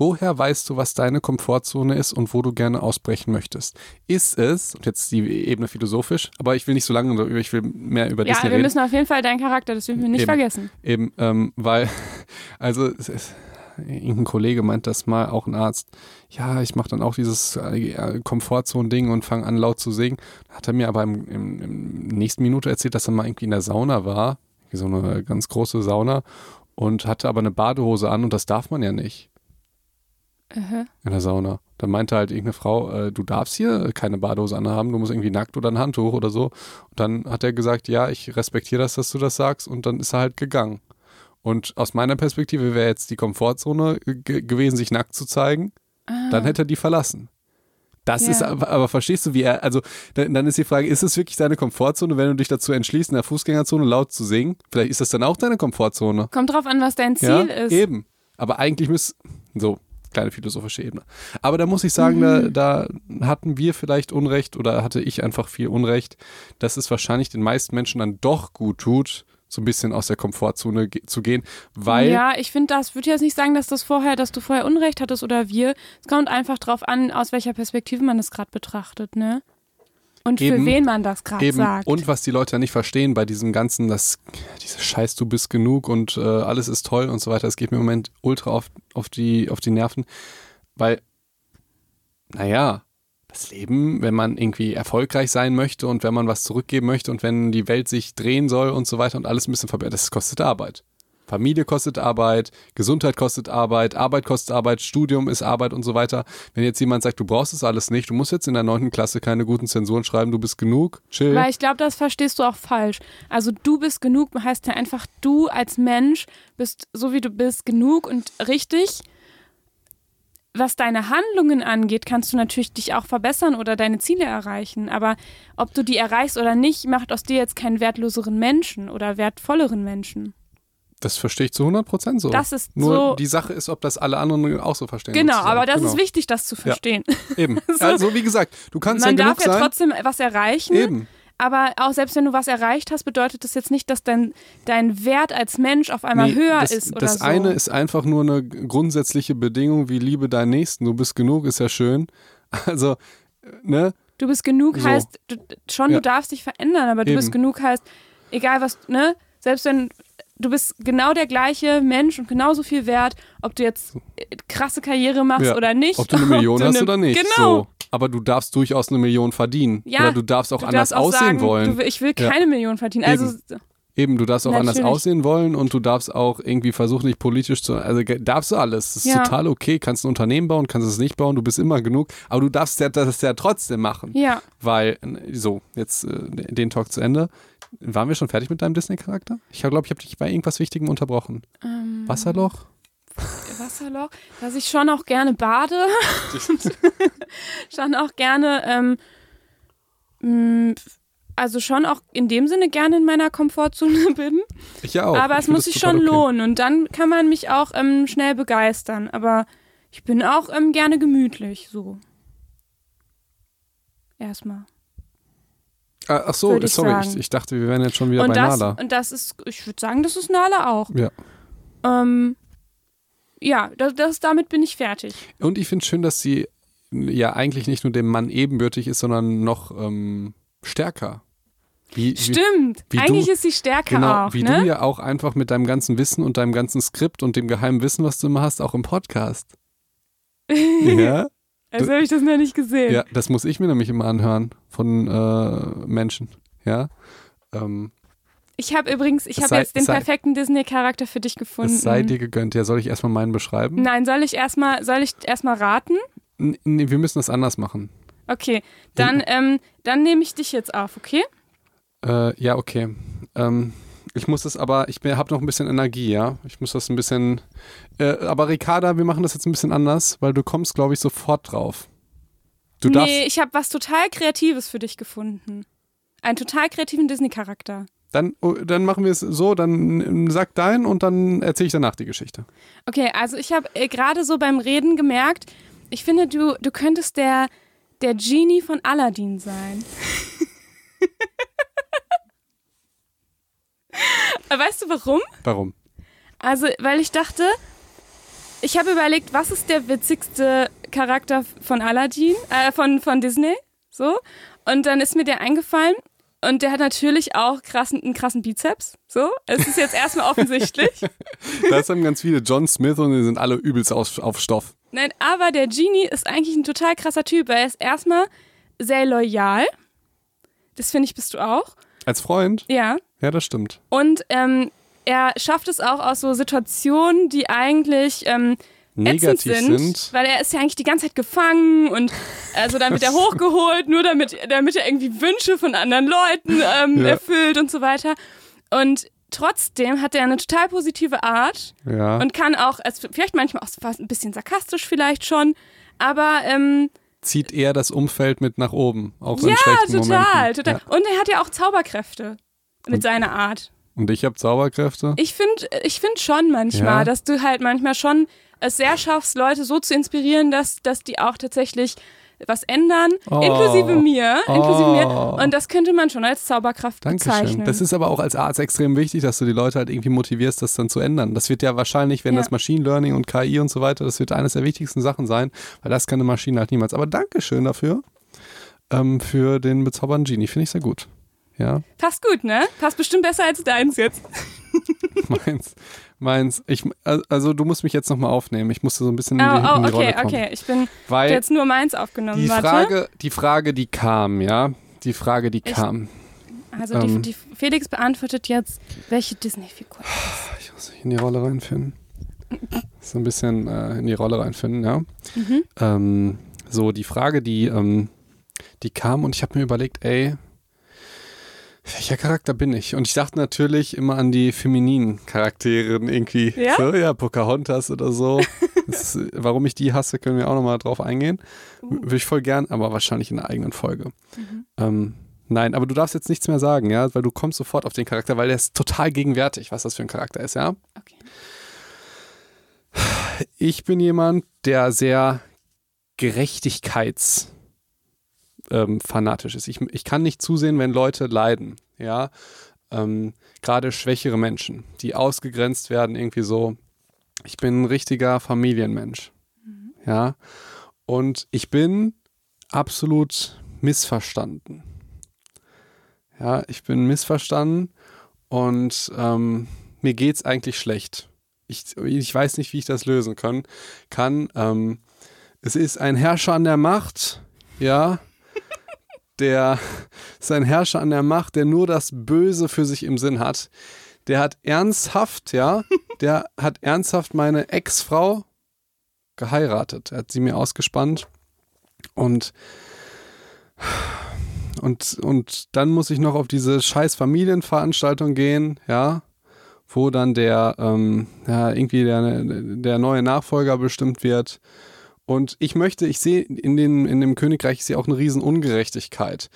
woher weißt du, was deine Komfortzone ist und wo du gerne ausbrechen möchtest? Ist es, und jetzt die Ebene philosophisch, aber ich will nicht so lange, ich will mehr über ja, Disney
reden. Ja, wir müssen auf jeden Fall deinen Charakter, das dürfen wir nicht
Eben.
vergessen.
Eben, ähm, weil, also, es ist, irgendein Kollege meint das mal, auch ein Arzt, ja, ich mache dann auch dieses äh, Komfortzone-Ding und fange an laut zu singen. Hat er mir aber im, im, im, nächsten Minute erzählt, dass er mal irgendwie in der Sauna war, so eine ganz große Sauna, und hatte aber eine Badehose an und das darf man ja nicht. Uh In der Sauna. Dann meinte halt irgendeine Frau, äh, du darfst hier keine Badehose anhaben, du musst irgendwie nackt oder ein Handtuch oder so. Und dann hat er gesagt, ja, ich respektiere das, dass du das sagst. Und dann ist er halt gegangen. Und aus meiner Perspektive wäre jetzt die Komfortzone gewesen, sich nackt zu zeigen. Ah. Dann hätte er die verlassen. Das ja. ist aber, aber, verstehst du, wie er, also dann, dann, ist die Frage, ist es wirklich deine Komfortzone, wenn du dich dazu entschließt, in der Fußgängerzone laut zu singen? Vielleicht ist das dann auch deine Komfortzone.
Kommt drauf an, was dein Ziel
ja,
ist.
Eben. Aber eigentlich müsste, so, kleine philosophische Ebene. Aber da muss ich sagen, mhm. da, da hatten wir vielleicht Unrecht oder hatte ich einfach viel Unrecht, dass es wahrscheinlich den meisten Menschen dann doch gut tut, so ein bisschen aus der Komfortzone ge zu gehen, weil.
Ja, ich finde, das würde jetzt nicht sagen, dass das vorher, dass du vorher Unrecht hattest oder wir. Es kommt einfach drauf an, aus welcher Perspektive man das gerade betrachtet, ne? Und eben, für wen man das gerade sagt.
Und was die Leute ja nicht verstehen bei diesem ganzen, das, diese Scheiß, du bist genug und äh, alles ist toll und so weiter, es geht mir im Moment ultra auf, auf, die, auf die Nerven, weil, naja, das Leben, wenn man irgendwie erfolgreich sein möchte und wenn man was zurückgeben möchte und wenn die Welt sich drehen soll und so weiter und alles ein bisschen verbessert, das kostet Arbeit. Familie kostet Arbeit, Gesundheit kostet Arbeit, Arbeit kostet Arbeit, Studium ist Arbeit und so weiter. Wenn jetzt jemand sagt, du brauchst das alles nicht, du musst jetzt in der neunten Klasse keine guten Zensuren schreiben, du bist genug, chill.
Weil ich glaube, das verstehst du auch falsch. Also du bist genug heißt ja einfach, du als Mensch bist so wie du bist genug und richtig was deine Handlungen angeht, kannst du natürlich dich auch verbessern oder deine Ziele erreichen. Aber ob du die erreichst oder nicht, macht aus dir jetzt keinen wertloseren Menschen oder wertvolleren Menschen.
Das verstehe ich zu 100 Prozent so.
Das ist
Nur
so.
die Sache ist, ob das alle anderen auch so verstehen.
Genau, sozusagen. aber das genau. ist wichtig, das zu verstehen.
Ja, eben. so. Also wie gesagt, du kannst
Man
ja darf ja
sein. trotzdem was erreichen.
Eben
aber auch selbst wenn du was erreicht hast, bedeutet das jetzt nicht, dass dein, dein Wert als Mensch auf einmal nee, höher
das,
ist oder
Das
so.
eine ist einfach nur eine grundsätzliche Bedingung wie Liebe deinen Nächsten. Du bist genug, ist ja schön. Also, ne?
Du bist genug so. heißt, du, schon ja. du darfst dich verändern, aber du Eben. bist genug heißt, egal was, ne? Selbst wenn du bist genau der gleiche Mensch und genauso viel wert, ob du jetzt krasse Karriere machst ja. oder nicht.
Ob du eine Million hast eine, oder nicht. Genau. So aber du darfst durchaus eine Million verdienen. Ja, Oder du darfst auch du anders darfst auch aussehen
sagen,
wollen.
Du, ich will keine ja. Million verdienen. Also
Eben. Eben, du darfst auch Natürlich. anders aussehen wollen und du darfst auch irgendwie versuchen, dich politisch zu. Also darfst du alles. Das ist ja. total okay. Kannst ein Unternehmen bauen, kannst es nicht bauen, du bist immer genug. Aber du darfst ja, das ja trotzdem machen.
Ja.
Weil, so, jetzt äh, den Talk zu Ende. Waren wir schon fertig mit deinem Disney-Charakter? Ich glaube, ich habe dich bei irgendwas Wichtigem unterbrochen. Ähm. Wasserloch?
Wasserloch, dass ich schon auch gerne bade. schon auch gerne, ähm, mm, also schon auch in dem Sinne gerne in meiner Komfortzone bin.
Ich auch.
Aber es muss sich schon okay. lohnen und dann kann man mich auch ähm, schnell begeistern. Aber ich bin auch ähm, gerne gemütlich, so. Erstmal.
Ah, Ach so,
ich
sorry, ich, ich dachte, wir wären jetzt schon wieder
Und
bei
das,
Nala.
und das ist, ich würde sagen, das ist Nala auch.
Ja.
Ähm, ja, das, das, damit bin ich fertig.
Und ich finde schön, dass sie ja eigentlich nicht nur dem Mann ebenbürtig ist, sondern noch ähm, stärker. Wie, wie,
Stimmt.
wie
Eigentlich
du-
ist sie stärker
genau,
auch,
wie
ne?
du ja auch einfach mit deinem ganzen Wissen und deinem ganzen Skript und dem geheimen Wissen, was du immer hast, auch im Podcast. ja,
also habe ich das noch nicht gesehen.
ja, das muss ich mir nämlich immer anhören von äh, Menschen. Ja, ähm,
Ich habe übrigens, ich habe jetzt den
sei-
perfekten Disney-Charakter für dich gefunden.
es sei dir gegönnt. Ja, soll ich erstmal meinen beschreiben?
Nein, soll ich erstmal, soll ich erstmal raten?
N nee, wir müssen das anders machen.
Okay, dann, ähm, dann nehme ich dich jetzt auf, okay?
Äh, ja, okay. Ähm, ich muss das aber, ich habe noch ein bisschen Energie, ja. Ich muss das ein bisschen. Äh, aber Ricarda, wir machen das jetzt ein bisschen anders, weil du kommst, glaube ich, sofort drauf. Du darfst.
nee, ich habe was total Kreatives für dich gefunden. Einen total kreativen Disney-Charakter.
Dann, oh, dann machen wir es so, dann sag dein und dann erzähle ich danach die Geschichte.
Okay, also ich habe äh, gerade so beim Reden gemerkt, ich finde, du, du könntest der, der Genie von Aladdin sein. Aber weißt du warum?
Warum?
Also, weil ich dachte, ich habe überlegt, was ist der witzigste Charakter von Aladdin, äh, von, von Disney, so. Und dann ist mir der eingefallen und der hat natürlich auch krassen, einen krassen Bizeps, so. Es ist jetzt erstmal offensichtlich.
Da haben ganz viele John Smith und die sind alle übelst auf, auf Stoff.
Nein, aber der Genie ist eigentlich ein total krasser Typ. Er ist erstmal sehr loyal. Das finde ich, bist du auch.
Als Freund?
Ja.
Ja, das stimmt.
Und ähm, er schafft es auch aus so Situationen, die eigentlich ähm, ätzend
Negativ
sind,
sind.
weil er ist ja eigentlich die ganze Zeit gefangen und also dann wird er hochgeholt, nur damit, damit er irgendwie Wünsche von anderen Leuten ähm,
Ja.
erfüllt und so weiter. Und trotzdem hat er eine total positive Art
Ja.
und kann auch, also vielleicht manchmal auch fast ein bisschen sarkastisch vielleicht schon, aber ähm,
Zieht eher das Umfeld mit nach oben, auch in
ja,
schlechten
total,
Momenten.
total.
Ja.
Und er hat ja auch Zauberkräfte mit seiner Art.
Und ich habe Zauberkräfte.
Ich finde ich find schon manchmal,
Ja.
dass du halt manchmal schon es sehr schaffst, Leute so zu inspirieren, dass, dass die auch tatsächlich was ändern,
Oh.
inklusive mir, inklusive
Oh.
mir. Und das könnte man schon als Zauberkraft
Dankeschön.
bezeichnen.
Das ist aber auch als Arzt extrem wichtig, dass du die Leute halt irgendwie motivierst, das dann zu ändern. Das wird ja wahrscheinlich, wenn
Ja.
das Machine Learning und KI und so weiter, das wird eines der wichtigsten Sachen sein, weil das kann eine Maschine halt niemals. Aber Dankeschön dafür, ähm, für den bezaubernden Genie. Finde ich sehr gut. Ja,
Passt gut, ne? Passt bestimmt besser als deins jetzt.
meins. Meins. Ich, also du musst mich jetzt nochmal aufnehmen. Ich musste so ein bisschen
Oh,
in die, in
oh
die Rolle
okay,
kommen.
okay. Ich bin
Weil
jetzt nur meins aufgenommen.
die
Warte.
Frage, die Frage, die kam, ja, die Frage, die
Ich-
kam.
Also die,
ähm,
die Felix beantwortet jetzt, welche Disney-Figur.
Ich muss mich in die Rolle reinfinden. So ein bisschen äh, in die Rolle reinfinden, ja.
Mhm.
Ähm, so, die Frage, die, ähm, die kam und ich habe mir überlegt, ey, welcher Charakter bin ich? Und ich dachte natürlich immer an die femininen Charaktere irgendwie.
Ja?
So, ja, Pocahontas oder so. ist- warum ich die hasse, können wir auch nochmal drauf eingehen.
Uh.
Würde ich voll gern, aber wahrscheinlich in einer eigenen Folge.
Mhm.
Ähm, nein, aber du darfst jetzt nichts mehr sagen, ja, weil du kommst sofort auf den Charakter, weil der ist total gegenwärtig, was das für ein Charakter ist, ja.
Okay.
Ich bin jemand, der sehr gerechtigkeits ähm, fanatisch ist. Ich, ich kann nicht zusehen, wenn Leute leiden, ja. Ähm, Gerade schwächere Menschen, die ausgegrenzt werden, irgendwie so. Ich bin ein richtiger Familienmensch, ja. Und ich bin absolut missverstanden. Ja, ich bin missverstanden und ähm, mir geht's eigentlich schlecht. Ich, ich weiß nicht, wie ich das lösen kann. kann ähm, es ist ein Herrscher an der Macht, ja, der ist ein Herrscher an der Macht, der nur das Böse für sich im Sinn hat. Der hat ernsthaft, ja, der hat ernsthaft meine Ex-Frau geheiratet. Er hat sie mir ausgespannt und und, und dann muss ich noch auf diese scheiß Familienveranstaltung gehen, ja, wo dann der, ähm, ja, irgendwie der, der neue Nachfolger bestimmt wird. Und ich möchte, ich sehe in, den, in dem Königreich ich sehe auch eine riesen Ungerechtigkeit.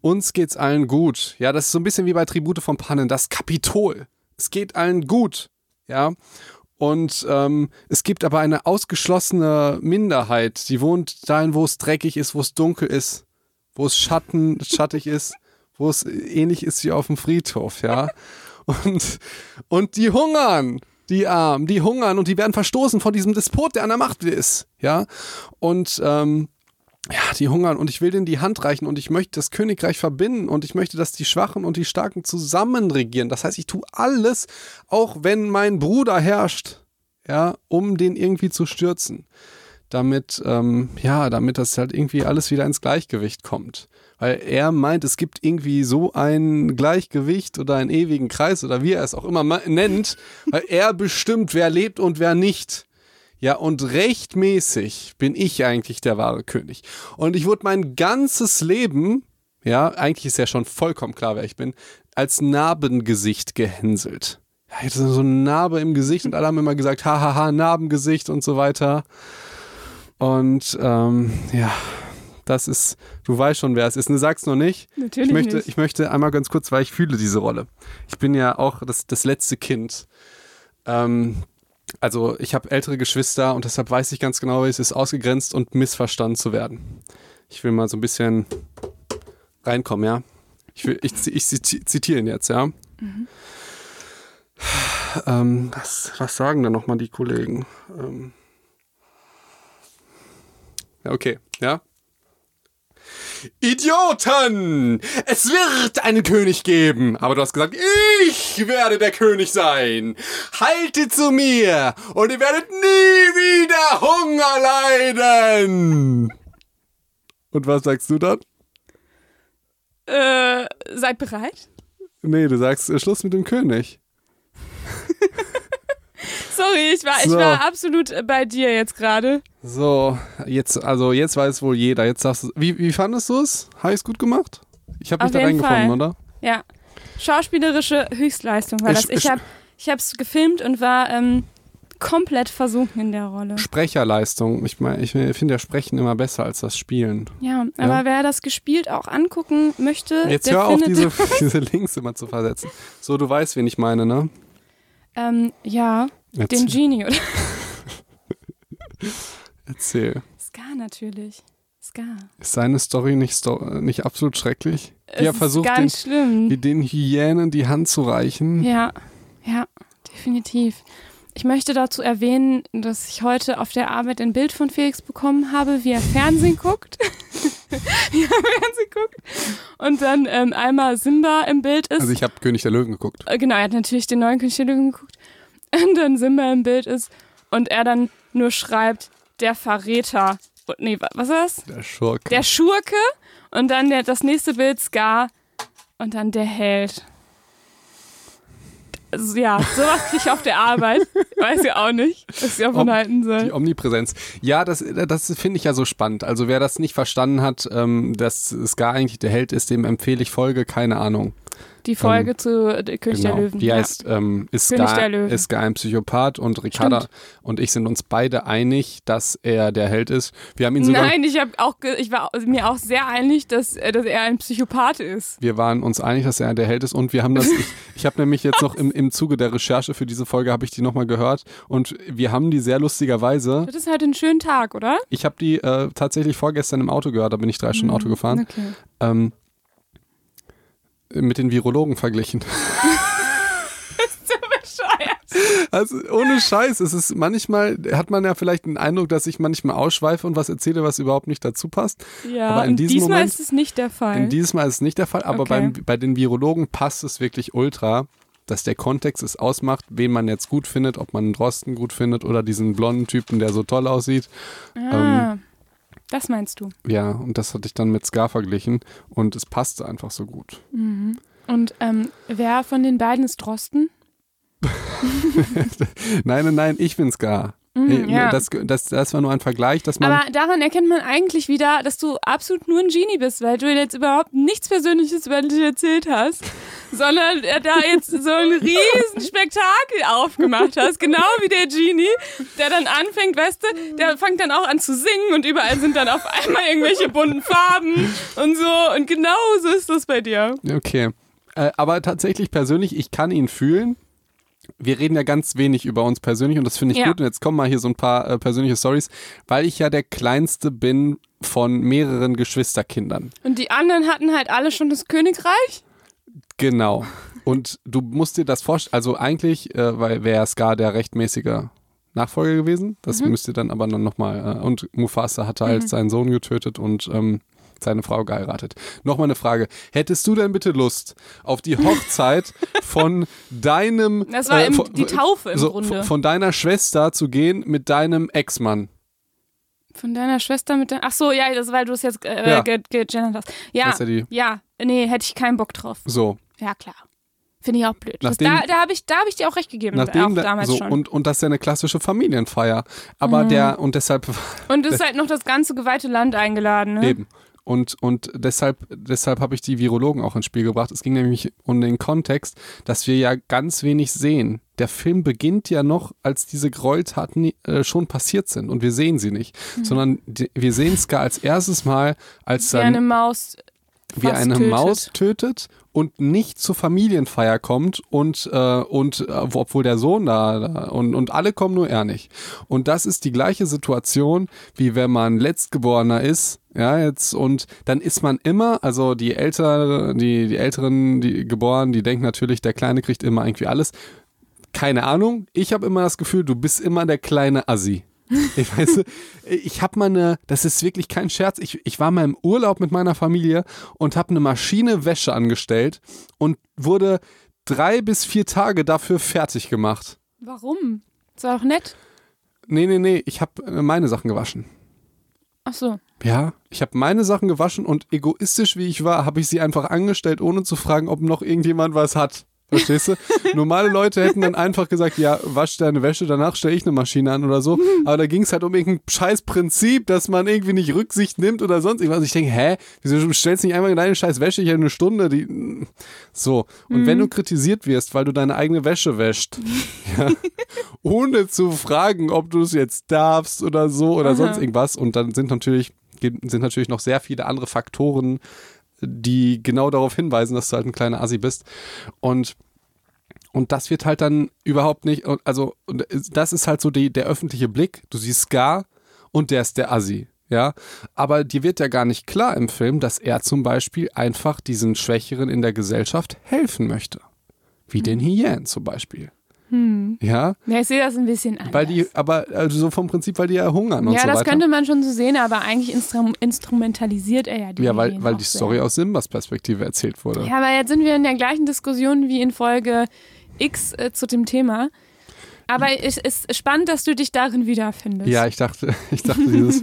Uns geht's allen gut. Ja, das ist so ein bisschen wie bei Tribute von Pannen, das Kapitol. Es geht allen gut. Ja. Und ähm, es gibt aber eine ausgeschlossene Minderheit, die wohnt dahin, wo es dreckig ist, wo es dunkel ist, wo es Schatten, schattig ist, wo es ähnlich ist wie auf dem Friedhof, ja. Und, und die hungern, die Armen, die hungern und die werden verstoßen von diesem Despot, der an der Macht ist, ja. Und ähm, ja, die hungern und ich will denen die Hand reichen und ich möchte das Königreich verbinden und ich möchte, dass die Schwachen und die Starken zusammen regieren. Das heißt, ich tue alles, auch wenn mein Bruder herrscht, ja, um den irgendwie zu stürzen. Damit, ähm, ja, damit das halt irgendwie alles wieder ins Gleichgewicht kommt. Weil er meint, es gibt irgendwie so ein Gleichgewicht oder einen ewigen Kreis oder wie er es auch immer nennt, weil er bestimmt, wer lebt und wer nicht. Ja, und rechtmäßig bin ich eigentlich der wahre König. Und ich wurde mein ganzes Leben, ja, eigentlich ist ja schon vollkommen klar, wer ich bin, als Narbengesicht gehänselt. Ja, ich hatte so eine Narbe im Gesicht und alle haben immer gesagt, hahaha, Narbengesicht und so weiter. Und ähm, ja, das ist, du weißt schon, wer es ist. Du sagst noch nicht.
Natürlich
ich möchte,
nicht.
ich möchte einmal ganz kurz, weil ich fühle diese Rolle. Ich bin ja auch das, das letzte Kind. Ähm, also ich habe ältere Geschwister und deshalb weiß ich ganz genau, wie es ist, ausgegrenzt und missverstanden zu werden. Ich will mal so ein bisschen reinkommen, ja. Ich, will, ich, ich zitiere ihn jetzt, ja. Mhm. Ähm, was, was sagen da nochmal die Kollegen? Ähm, okay, ja. Idioten! Es wird einen König geben. Aber du hast gesagt, ich werde der König sein. Haltet zu mir und ihr werdet nie wieder Hunger leiden. Und was sagst du dann?
Äh, seid bereit?
Nee, du sagst äh, Schluss mit dem König.
Sorry, ich war, so. ich war absolut bei dir jetzt gerade.
So, jetzt, also jetzt weiß wohl jeder. Jetzt sagst du, wie, wie fandest du es? Habe ich es gut gemacht? Ich habe mich da reingefunden, oder?
Ja. Schauspielerische Höchstleistung war ich, das. Ich habe ich es gefilmt und war ähm, komplett versunken in der Rolle.
Sprecherleistung. Ich meine, ich finde ja Sprechen immer besser als das Spielen.
Ja, aber ja? wer das gespielt auch angucken möchte.
Jetzt hör auf, diese, diese Links immer zu versetzen. So, du weißt, wen ich meine, ne?
Ähm, ja. Erzähl. Den Genie, oder?
Erzähl.
Scar natürlich. Scar.
Ist seine Story nicht, sto nicht absolut schrecklich? Wie er versucht,
den, schlimm.
wie den Hyänen die Hand zu reichen.
Ja, ja, definitiv. Ich möchte dazu erwähnen, dass ich heute auf der Arbeit ein Bild von Felix bekommen habe, wie er Fernsehen guckt. er Fernsehen guckt. Und dann ähm, einmal Simba im Bild ist.
Also ich habe König der Löwen geguckt.
Äh, genau, er hat natürlich den neuen König der Löwen geguckt. Und dann Simba im Bild ist und er dann nur schreibt, der Verräter. Nee, was ist das?
Der Schurke.
Der Schurke. Und dann der, das nächste Bild Scar. Und dann der Held. Also, ja, sowas kriege ich auf der Arbeit. Weiß ja auch nicht, was ich davon halten soll.
Die Omnipräsenz. Ja, das, das finde ich ja so spannend. Also wer das nicht verstanden hat, ähm, dass Scar eigentlich der Held ist, dem empfehle ich Folge, keine Ahnung.
Die Folge ähm, zu König genau. der Löwen.
Die heißt, ja. ähm, ist, gar, ist gar ein Psychopath und Ricarda Stimmt. und ich sind uns beide einig, dass er der Held ist. Wir haben ihn sogar.
Nein, ich, auch, ich war mir auch sehr einig, dass, äh, dass er ein Psychopath ist.
Wir waren uns einig, dass er der Held ist und wir haben das. ich ich habe nämlich jetzt noch im, im Zuge der Recherche für diese Folge habe ich die nochmal gehört und wir haben die sehr lustigerweise.
Das ist halt ein schöner Tag, oder?
Ich habe die äh, tatsächlich vorgestern im Auto gehört, da bin ich drei Stunden Auto gefahren. Okay. Ähm, mit den Virologen verglichen. Also ohne Scheiß, es ist manchmal, hat man ja vielleicht den Eindruck, dass ich manchmal ausschweife und was erzähle, was überhaupt nicht dazu passt.
Ja,
aber in diesem
diesmal
Moment,
ist es nicht der Fall.
In diesem Mal ist es nicht der Fall, aber okay. beim, bei den Virologen passt es wirklich ultra, dass der Kontext es ausmacht, wen man jetzt gut findet, ob man einen Drosten gut findet oder diesen blonden Typen, der so toll aussieht.
Ah. Ähm, das meinst du?
Ja, und das hatte ich dann mit Scar verglichen und es passte einfach so gut.
Mhm. Und ähm, wer von den beiden ist Drosten?
nein, nein, nein, ich bin Scar. Mhm, ja. das, das, das war nur ein Vergleich, dass man.
Aber daran erkennt man eigentlich wieder, dass du absolut nur ein Genie bist, weil du jetzt überhaupt nichts Persönliches über dich erzählt hast, sondern da jetzt so ein riesen Spektakel aufgemacht hast, genau wie der Genie, der dann anfängt, weißt du, der fängt dann auch an zu singen und überall sind dann auf einmal irgendwelche bunten Farben und so und genau so ist das bei dir.
Okay. Äh, aber tatsächlich persönlich, ich kann ihn fühlen wir reden ja ganz wenig über uns persönlich und das finde ich
Ja.
gut. Und jetzt kommen mal hier so ein paar äh, persönliche Stories, weil ich ja der Kleinste bin von mehreren Geschwisterkindern.
Und die anderen hatten halt alle schon das Königreich?
Genau. Und du musst dir das vorstellen, also eigentlich äh, weil wäre Scar der rechtmäßige Nachfolger gewesen. Das
Mhm.
müsst ihr dann aber dann nochmal. Äh, und Mufasa hatte halt seinen Sohn getötet und ähm, seine Frau geheiratet. Nochmal eine Frage. Hättest du denn bitte Lust auf die Hochzeit von deinem.
Das war
äh, von,
die Taufe im
so,
Grunde.
von- deiner Schwester zu gehen mit deinem Ex-Mann.
Von deiner Schwester mit. Ach so, ja, das, weil du es jetzt äh,
Ja.
ge gegendert hast. Ja,
Das ist ja
ja, nee, hätte ich keinen Bock drauf.
So.
Ja, klar. Finde ich auch blöd. Das,
Nachdem-
da da habe ich, da hab ich dir auch recht gegeben.
Nachdem
auch
da-
damals
so,
schon. Und,
Und, und das ist ja eine klassische Familienfeier. Aber
Mhm.
der, und deshalb
es ist halt noch das ganze geweihte Land eingeladen. Ne?
Eben. Und, und deshalb, deshalb habe ich die Virologen auch ins Spiel gebracht. Es ging nämlich um den Kontext, dass wir ja ganz wenig sehen. Der Film beginnt ja noch, als diese Gräueltaten äh, schon passiert sind und wir sehen sie nicht,
Mhm.
sondern die, wir sehen es gar als erstes Mal, als
Wie eine
dann
Maus.
wie eine
tötet.
Maus tötet und nicht zur Familienfeier kommt und, äh, und äh, obwohl der Sohn da, da und, und alle kommen, nur er nicht. Und das ist die gleiche Situation, wie wenn man Letztgeborener ist, ja, jetzt, und dann ist man immer, also die Ältere, die, die Älteren, die geboren, die denken natürlich, der Kleine kriegt immer irgendwie alles. Keine Ahnung, ich habe immer das Gefühl, du bist immer der kleine Assi. Ich weiß, ich habe mal eine, das ist wirklich kein Scherz, ich, ich war mal im Urlaub mit meiner Familie und habe eine Maschine Wäsche angestellt und wurde drei bis vier Tage dafür fertig gemacht.
Warum? Ist doch nett.
Nee, nee, nee, ich habe meine Sachen gewaschen.
Ach so.
Ja, ich habe meine Sachen gewaschen und egoistisch wie ich war, habe ich sie einfach angestellt, ohne zu fragen, ob noch irgendjemand was hat. Verstehst du? Normale Leute hätten dann einfach gesagt, ja, wasch deine Wäsche, danach stelle ich eine Maschine an oder so. Aber da ging es halt um irgendein scheiß Prinzip, dass man irgendwie nicht Rücksicht nimmt oder sonst irgendwas. Ich denke, hä, wieso stellst du nicht einmal deine scheiß Wäsche hier eine Stunde? Die so. Und wenn du kritisiert wirst, weil du deine eigene Wäsche wäscht, ja, ohne zu fragen, ob du es jetzt darfst oder so oder
Aha.
sonst irgendwas. Und dann sind natürlich, sind natürlich noch sehr viele andere Faktoren, die genau darauf hinweisen, dass du halt ein kleiner Assi bist. Und, und das wird halt dann überhaupt nicht, also das ist halt so die, der öffentliche Blick. Du siehst Scar und der ist der Assi. Ja, aber dir wird ja gar nicht klar im Film, dass er zum Beispiel einfach diesen Schwächeren in der Gesellschaft helfen möchte. Wie den Hyänen zum Beispiel. Ja,
Ja, ich sehe das ein bisschen anders.
weil die, aber also so vom Prinzip, weil die ja hungern und
ja,
so
das
weiter.
könnte man schon so sehen, aber eigentlich instrum instrumentalisiert er ja die
ja, weil, weil die
sehr.
Story aus Simbas Perspektive erzählt wurde.
Ja, aber jetzt sind wir in der gleichen Diskussion wie in Folge X äh, zu dem Thema. Aber es ist spannend, dass du dich darin wiederfindest.
Ja, ich dachte, ich dachte dieses,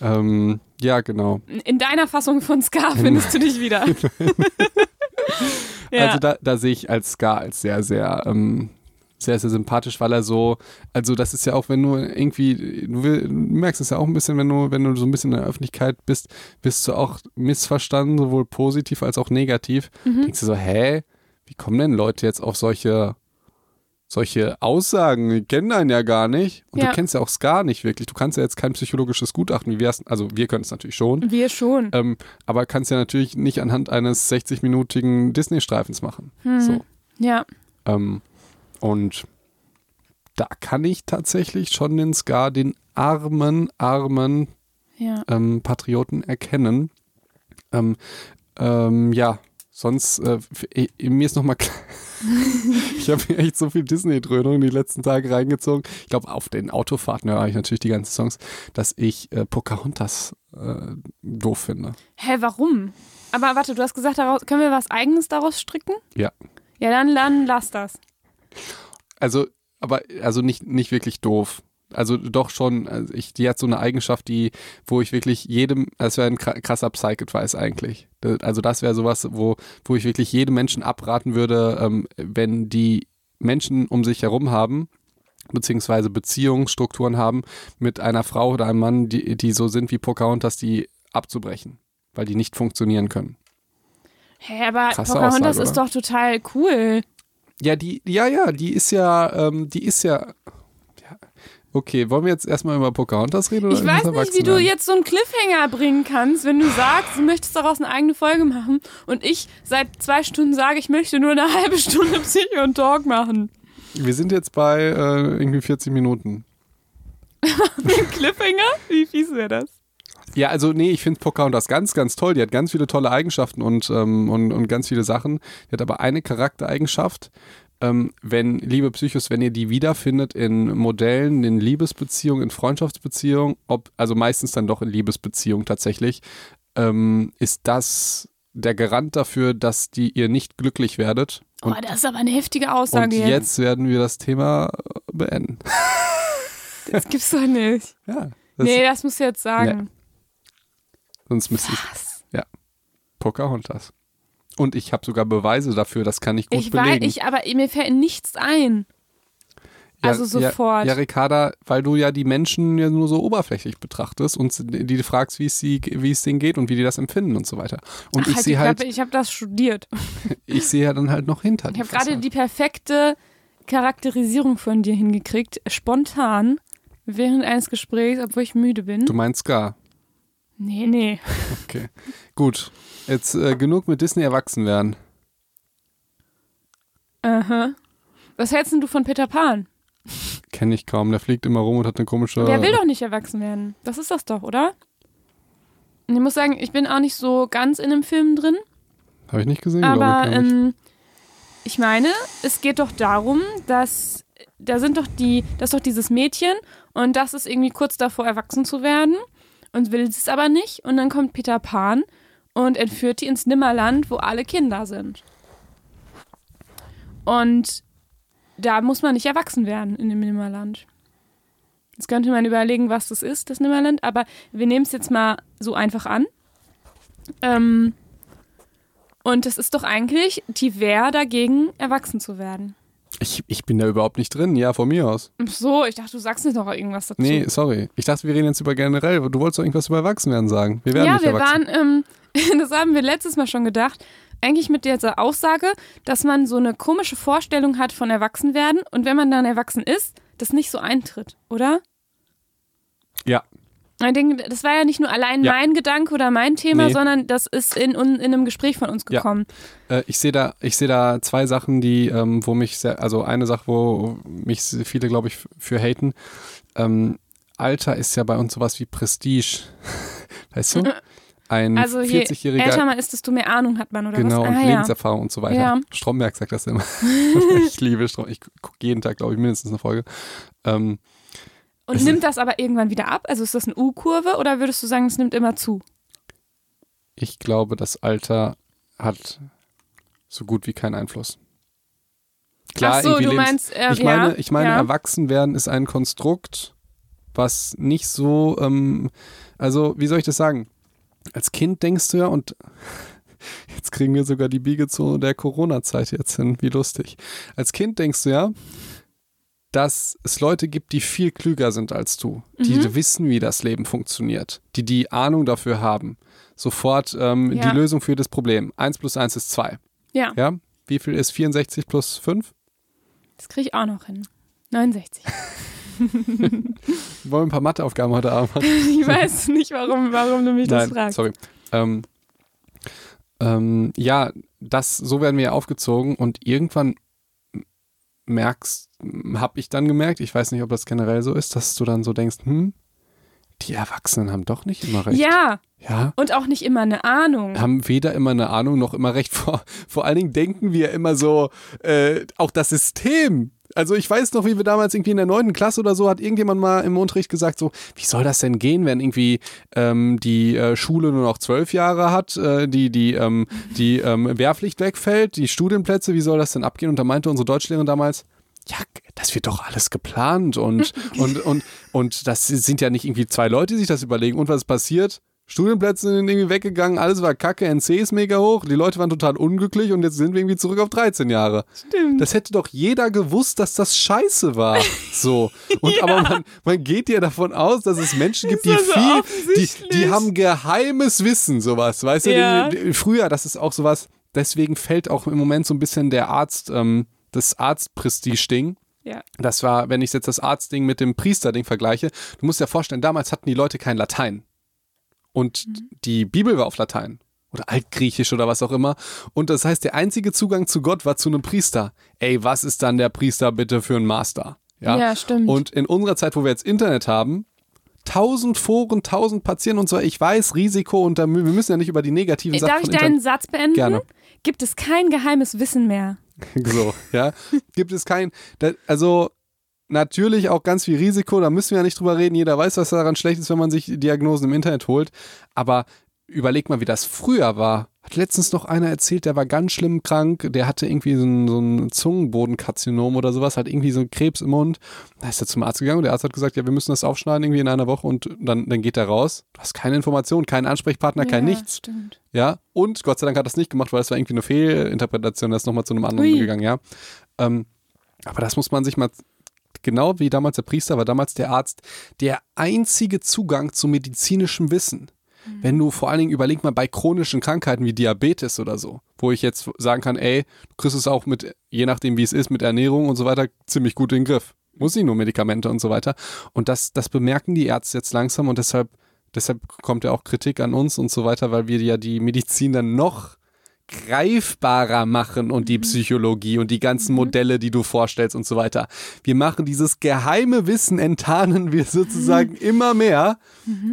ähm, ja, genau.
In deiner Fassung von Scar findest du dich wieder. ja.
Also da, da sehe ich als Scar als sehr, sehr, ähm, sehr, sehr sympathisch, weil er so, also das ist ja auch, wenn du irgendwie, du, will, du merkst es ja auch ein bisschen, wenn du, wenn du so ein bisschen in der Öffentlichkeit bist, bist du auch missverstanden, sowohl positiv als auch negativ.
Mhm.
Denkst du so, hä, wie kommen denn Leute jetzt auf solche, solche Aussagen? Die kennen einen ja gar nicht. Und
Ja.
du kennst ja auch Scar nicht wirklich. Du kannst ja jetzt kein psychologisches Gutachten, wie wir es, also wir können es natürlich schon.
wir schon.
Ähm, aber kannst ja natürlich nicht anhand eines 60-minütigen Disney-Streifens machen.
Hm.
So.
Ja.
Ähm, und da kann ich tatsächlich schon den Scar, den armen, armen
Ja.
ähm, Patrioten erkennen. Ähm, ähm, ja, sonst, äh, mir ist nochmal klar, ich habe mir echt so viel Disney-Dröhnung die letzten Tage reingezogen. Ich glaube, auf den Autofahrten höre ich natürlich die ganzen Songs, dass ich äh, Pocahontas äh, doof finde.
Hä, warum? Aber warte, du hast gesagt, daraus, können wir was Eigenes daraus stricken?
Ja.
Ja, dann, dann lass das.
Also, aber also nicht, nicht wirklich doof. Also doch schon, also ich, die hat so eine Eigenschaft, die, wo ich wirklich jedem, das wäre ein kra- krasser Psych-Advice eigentlich. Also das wäre sowas, wo, wo ich wirklich jedem Menschen abraten würde, ähm, wenn die Menschen um sich herum haben, beziehungsweise Beziehungsstrukturen haben mit einer Frau oder einem Mann, die, die so sind wie Pocahontas, die abzubrechen, weil die nicht funktionieren können.
Hä, aber
Krasse
Pocahontas
Aussage,
ist doch total cool.
Ja, die, ja, ja, die ist ja, ähm, die ist ja, ja. Okay, wollen wir jetzt erstmal über Pocahontas reden? Oder
Ich weiß nicht, wie du jetzt so einen Cliffhanger bringen kannst, wenn du sagst, du möchtest daraus eine eigene Folge machen und ich seit zwei Stunden sage, ich möchte nur eine halbe Stunde Psycho und Talk machen.
Wir sind jetzt bei äh, irgendwie 40 Minuten.
Mit Cliffhanger? Wie fies wäre das?
Ja, also nee, ich finde Pocahontas ganz, ganz toll. Die hat ganz viele tolle Eigenschaften und, ähm, und, und ganz viele Sachen. Die hat aber eine Charaktereigenschaft. Ähm, wenn, liebe Psychos, wenn ihr die wiederfindet in Modellen, in Liebesbeziehungen, in Freundschaftsbeziehungen, ob, also meistens dann doch in Liebesbeziehungen tatsächlich, ähm, ist das der Garant dafür, dass die ihr nicht glücklich werdet.
Oh, das ist aber eine heftige Aussage.
Und jetzt werden wir das Thema äh, beenden.
Das gibt's doch nicht.
Ja.
Das nee, das musst du jetzt sagen.
Sonst müsste ich. Ja. Pocahontas. Und ich habe sogar Beweise dafür, das kann ich gut
Ich
belegen.
weiß, ich, aber mir fällt nichts ein.
Ja,
also sofort.
Ja, ja, Ricarda, weil du ja die Menschen ja nur so oberflächlich betrachtest und die fragst, wie es, sie, wie es denen geht und wie die das empfinden und so weiter. Und
Ach,
ich
halt
sehe halt,
Klappe, ich habe das studiert.
ich sehe ja dann halt noch hinter
Ich habe gerade die perfekte Charakterisierung von dir hingekriegt, spontan, während eines Gesprächs, obwohl ich müde bin.
Du meinst gar.
Nee, nee.
Okay. Gut. Jetzt äh, genug mit Disney erwachsen werden.
Aha. Was hältst denn du von Peter Pan?
Kenne ich kaum. Der fliegt immer rum und hat eine komische.
Wer will doch nicht erwachsen werden? Das ist das doch, oder? Und ich muss sagen, ich bin auch nicht so ganz in dem Film drin,
Habe ich nicht gesehen,
aber
ich.
ähm, ich meine, es geht doch darum, dass da sind doch die, das ist doch dieses Mädchen und das ist irgendwie kurz davor, erwachsen zu werden und will es aber nicht. Und dann kommt Peter Pan und entführt die ins Nimmerland, wo alle Kinder sind. Und da muss man nicht erwachsen werden in dem Nimmerland. Jetzt könnte man überlegen, was das ist, das Nimmerland, aber wir nehmen es jetzt mal so einfach an. Ähm, und es ist doch eigentlich die Wehr dagegen, erwachsen zu werden.
Ich, ich bin da überhaupt nicht drin. Ja, von mir aus.
Ach So, ich dachte, du sagst nicht noch irgendwas dazu.
Nee, sorry. Ich dachte, wir reden jetzt über generell. Du wolltest doch irgendwas über Erwachsenwerden sagen. Wir werden
ja,
nicht
wir
erwachsen.
waren, ähm, das haben wir letztes Mal schon gedacht, eigentlich mit dieser Aussage, dass man so eine komische Vorstellung hat von Erwachsenwerden und wenn man dann erwachsen ist, das nicht so eintritt, oder?
Ja.
Ich denke, das war ja nicht nur allein
Ja.
mein Gedanke oder mein Thema,
Nee.
sondern das ist in, in einem Gespräch von uns
Ja.
gekommen.
Äh, ich sehe da, ich sehe da zwei Sachen, die, ähm, wo mich sehr, also eine Sache, wo mich viele, glaube ich, für haten. Ähm, Alter ist ja bei uns sowas wie Prestige. weißt du? Ein
Also je
40-jähriger
älter man ist, desto mehr Ahnung hat man, oder
Genau,
was?
und
Ah, ja.
Lebenserfahrung und so weiter.
Ja.
Stromberg sagt das immer. ich liebe Strom. Ich gucke jeden Tag, glaube ich, mindestens eine Folge. Ähm,
Und
Es-
nimmt das aber irgendwann wieder ab? Also ist das eine U-Kurve oder würdest du sagen, es nimmt immer zu?
ich glaube, das Alter hat so gut wie keinen Einfluss.
Ach so, du meinst, äh,
ich meine, ich meine,
ja.
Erwachsenwerden ist ein Konstrukt, was nicht so, ähm, also wie soll ich das sagen? Als Kind denkst du ja und jetzt kriegen wir sogar die Biege zu der Corona-Zeit jetzt hin, wie lustig. Als Kind denkst du ja, dass es Leute gibt, die viel klüger sind als du, die
Mhm.
wissen, wie das Leben funktioniert, die die Ahnung dafür haben, sofort ähm,
Ja.
die Lösung für das Problem. Eins plus eins ist zwei.
Ja,
Ja? Wie viel ist 64 plus 5?
das kriege ich auch noch hin. 69.
Wollen wir ein paar Matheaufgaben heute Abend machen?
Ich weiß nicht, warum, warum du mich das
Nein,
fragst.
sorry. Ähm, ähm, ja, das, so werden wir ja aufgezogen und irgendwann merkst, habe ich dann gemerkt, ich weiß nicht, ob das generell so ist, dass du dann so denkst, hm, die Erwachsenen haben doch nicht immer recht.
Ja,
Ja.
und auch nicht immer eine Ahnung.
Haben weder immer eine Ahnung noch immer recht. Vor, vor allen Dingen denken wir immer so, äh, auch das System. Also ich weiß noch, wie wir damals irgendwie in der neunten Klasse oder so, hat irgendjemand mal im Unterricht gesagt, so, wie soll das denn gehen, wenn irgendwie ähm, die äh, Schule nur noch zwölf Jahre hat, äh, die, die, ähm, die ähm, Wehrpflicht wegfällt, die Studienplätze, wie soll das denn abgehen? Und da meinte unsere Deutschlehrerin damals, ja, das wird doch alles geplant und, und, und, und das sind ja nicht irgendwie zwei Leute, die sich das überlegen. Und was passiert? Studienplätze sind irgendwie weggegangen, alles war kacke, NC ist mega hoch, die Leute waren total unglücklich und jetzt sind wir irgendwie zurück auf 13 Jahre.
Stimmt.
Das hätte doch jeder gewusst, dass das scheiße war. So. Und aber man, man geht ja davon aus, dass es Menschen gibt, die viel, die, die haben geheimes Wissen, sowas. Weißt du,
Ja.
die, die, früher, das ist auch sowas, deswegen fällt auch im Moment so ein bisschen der Arzt, ähm, das Arztprestige-Ding.
Ja.
Das war, wenn ich jetzt das Arztding mit dem Priesterding vergleiche, du musst dir vorstellen, damals hatten die Leute kein Latein. Und
Mhm.
die Bibel war auf Latein. oder Altgriechisch oder was auch immer. Und das heißt, der einzige Zugang zu Gott war zu einem Priester. Ey, was ist dann der Priester bitte für ein Master? Ja,
Ja, stimmt.
Und in unserer Zeit, wo wir jetzt Internet haben, tausend Foren, tausend Patienten und so, ich weiß, Risiko und da, wir müssen ja nicht über die negativen Sachen
Darf ich deinen. Satz beenden?
Gerne.
Gibt es kein geheimes Wissen mehr?
So, ja. Gibt es kein, also natürlich auch ganz viel Risiko, da müssen wir ja nicht drüber reden. Jeder weiß, was daran schlecht ist, wenn man sich Diagnosen im Internet holt. Aber überleg mal, wie das früher war. Hat letztens noch einer erzählt, der war ganz schlimm krank, der hatte irgendwie so ein, so ein Zungenbodenkarzinom oder sowas, hat irgendwie so einen Krebs im Mund. Da ist er zum Arzt gegangen und der Arzt hat gesagt, ja, wir müssen das aufschneiden irgendwie in einer Woche und dann, dann geht er raus. Du hast keine Information, keinen Ansprechpartner, kein
ja,
nichts.
Stimmt.
Ja, und Gott sei Dank hat er das nicht gemacht, weil das war irgendwie eine Fehlinterpretation, der ist nochmal zu einem anderen
Ui.
gegangen, ja. Ähm, aber das muss man sich mal, genau wie damals der Priester, war damals der Arzt, der einzige Zugang zu medizinischem Wissen. Wenn du vor allen Dingen überleg mal bei chronischen Krankheiten wie Diabetes oder so, wo ich jetzt sagen kann, ey, du kriegst es auch mit, je nachdem wie es ist, mit Ernährung und so weiter, ziemlich gut in den Griff. Muss nicht nur Medikamente und so weiter. Und das, das bemerken die Ärzte jetzt langsam und deshalb, deshalb kommt ja auch Kritik an uns und so weiter, weil wir ja die Medizin dann noch greifbarer machen und die Psychologie und die ganzen Modelle, die du vorstellst und so weiter. Wir machen dieses geheime Wissen, enttarnen wir sozusagen immer mehr.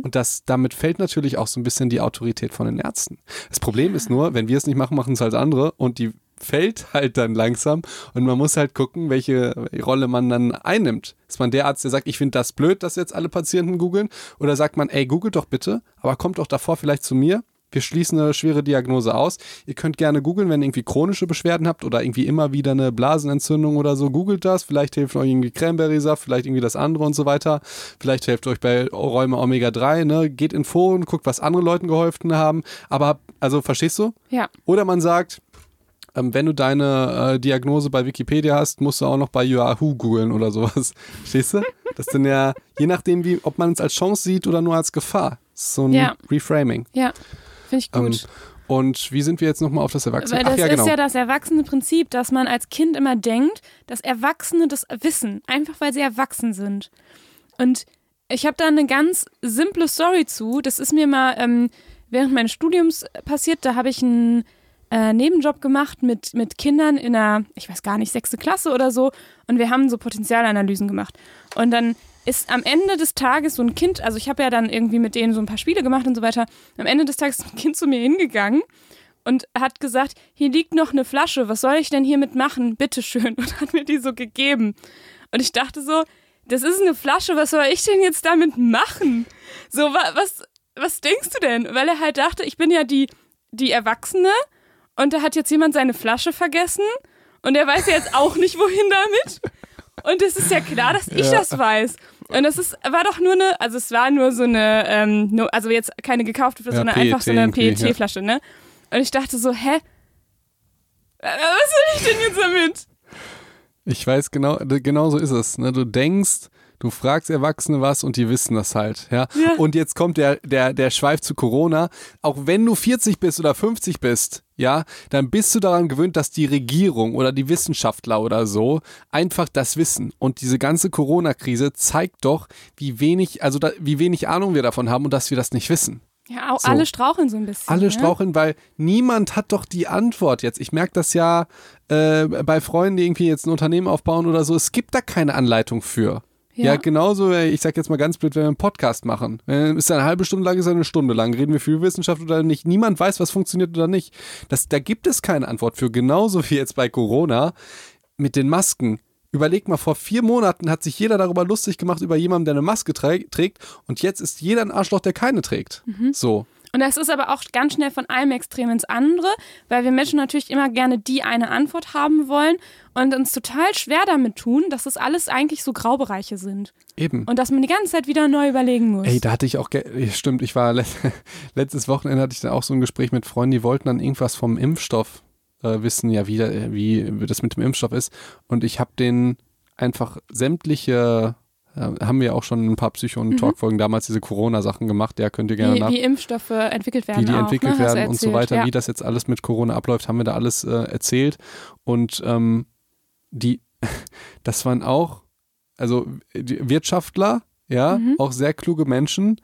Und das, damit fällt natürlich auch so ein bisschen die Autorität von den Ärzten. Das Problem ist nur, wenn wir es nicht machen, machen es halt andere und die fällt halt dann langsam und man muss halt gucken, welche Rolle man dann einnimmt. Ist man der Arzt, der sagt, ich finde das blöd, dass jetzt alle Patienten googeln? Oder sagt man, ey, googelt doch bitte, aber kommt doch davor vielleicht zu mir. Wir schließen eine schwere Diagnose aus. Ihr könnt gerne googeln, wenn ihr irgendwie chronische Beschwerden habt oder irgendwie immer wieder eine Blasenentzündung oder so. Googelt das. Vielleicht hilft euch irgendwie Cranberry-Saft, vielleicht irgendwie das andere und so weiter. Vielleicht hilft euch bei Räume Omega-3. Ne? Geht in Foren, guckt, was andere Leuten geholfen haben. Aber, also, verstehst du?
Ja.
Oder man sagt, ähm, wenn du deine äh, Diagnose bei Wikipedia hast, musst du auch noch bei Yahoo googeln oder sowas. Verstehst du? Das sind ja, je nachdem, wie, ob man es als Chance sieht oder nur als Gefahr. So ein
Ja.
Reframing.
Ja. Finde ich
Ähm,
gut.
und wie sind wir jetzt nochmal auf das Erwachsene?
Weil das
Ach ja, genau.
ist ja das erwachsene Prinzip, dass man als Kind immer denkt, dass Erwachsene das wissen, einfach weil sie erwachsen sind. Und ich habe da eine ganz simple Story zu. Das ist mir mal ähm, während meines Studiums passiert. Da habe ich einen äh, Nebenjob gemacht mit, mit Kindern in einer, ich weiß gar nicht, sechste Klasse oder so. Und wir haben so Potenzialanalysen gemacht. Und dann ist am Ende des Tages so ein Kind, also ich habe ja dann irgendwie mit denen so ein paar Spiele gemacht und so weiter. Am Ende des Tages ist ein Kind zu mir hingegangen und hat gesagt, hier liegt noch eine Flasche, was soll ich denn hiermit machen? Bitteschön. Und hat mir die so gegeben. Und ich dachte so, das ist eine Flasche, was soll ich denn jetzt damit machen? So, wa was, was denkst du denn? Weil er halt dachte, ich bin ja die, die Erwachsene und da hat jetzt jemand seine Flasche vergessen und er weiß ja jetzt auch nicht, wohin damit. Und es ist ja klar, dass ich
Ja.
das weiß. Und es ist, war doch nur eine, also es war nur so eine, ähm, nur, also jetzt keine gekaufte Flasche,
Ja,
sondern einfach so eine
PET irgendwie, ja.
PET-Flasche, ne? Und ich dachte so, hä? Was soll ich denn jetzt damit?
Ich weiß genau, genau so ist es. Ne? Du denkst, du fragst Erwachsene was und die wissen das halt. Ja?
Ja.
Und jetzt kommt der, der, der Schweif zu Corona. Auch wenn du 40 bist oder 50 bist, ja, dann bist du daran gewöhnt, dass die Regierung oder die Wissenschaftler oder so einfach das wissen. Und diese ganze Corona-Krise zeigt doch, wie wenig, also da, wie wenig Ahnung wir davon haben und dass wir das nicht wissen.
Ja, auch
So.
alle straucheln so ein bisschen.
Alle
ne?
straucheln, weil niemand hat doch die Antwort jetzt. Ich merke das ja äh, bei Freunden, die irgendwie jetzt ein Unternehmen aufbauen oder so. Es gibt da keine Anleitung für. Ja,
Ja.
genauso, äh, ich sag jetzt mal ganz blöd, wenn wir einen Podcast machen. Äh, Ist er eine halbe Stunde lang, ist er eine Stunde lang. Reden wir für Wissenschaft oder nicht? Niemand weiß, was funktioniert oder nicht. Das, da gibt es keine Antwort für. Genauso wie jetzt bei Corona mit den Masken. Überleg mal, vor vier Monaten hat sich jeder darüber lustig gemacht, über jemanden, der eine Maske trä- trägt. Und jetzt ist jeder ein Arschloch, der keine trägt.
Mhm.
So.
Und das ist aber auch ganz schnell von einem Extrem ins andere, weil wir Menschen natürlich immer gerne die eine Antwort haben wollen und uns total schwer damit tun, dass das alles eigentlich so Graubereiche sind.
Eben.
Und dass man die ganze Zeit wieder neu überlegen muss.
Ey, da hatte ich auch, stimmt, ich war, let letztes Wochenende hatte ich dann auch so ein Gespräch mit Freunden, die wollten dann irgendwas vom Impfstoff äh, wissen, ja, wie, der- wie das mit dem Impfstoff ist. Und ich habe denen einfach sämtliche, äh, haben wir auch schon ein paar Psycho- und Talkfolgen damals diese Corona-Sachen gemacht, ja, könnt ihr gerne
wie,
nach,
wie Impfstoffe entwickelt werden.
wie die
auch,
entwickelt
ne? Hast du
werden und so weiter,
Ja.
wie das jetzt alles mit Corona abläuft, haben wir da alles äh, erzählt. Und ähm, die, das waren auch, also Wirtschaftler, ja,
Mhm.
auch sehr kluge Menschen,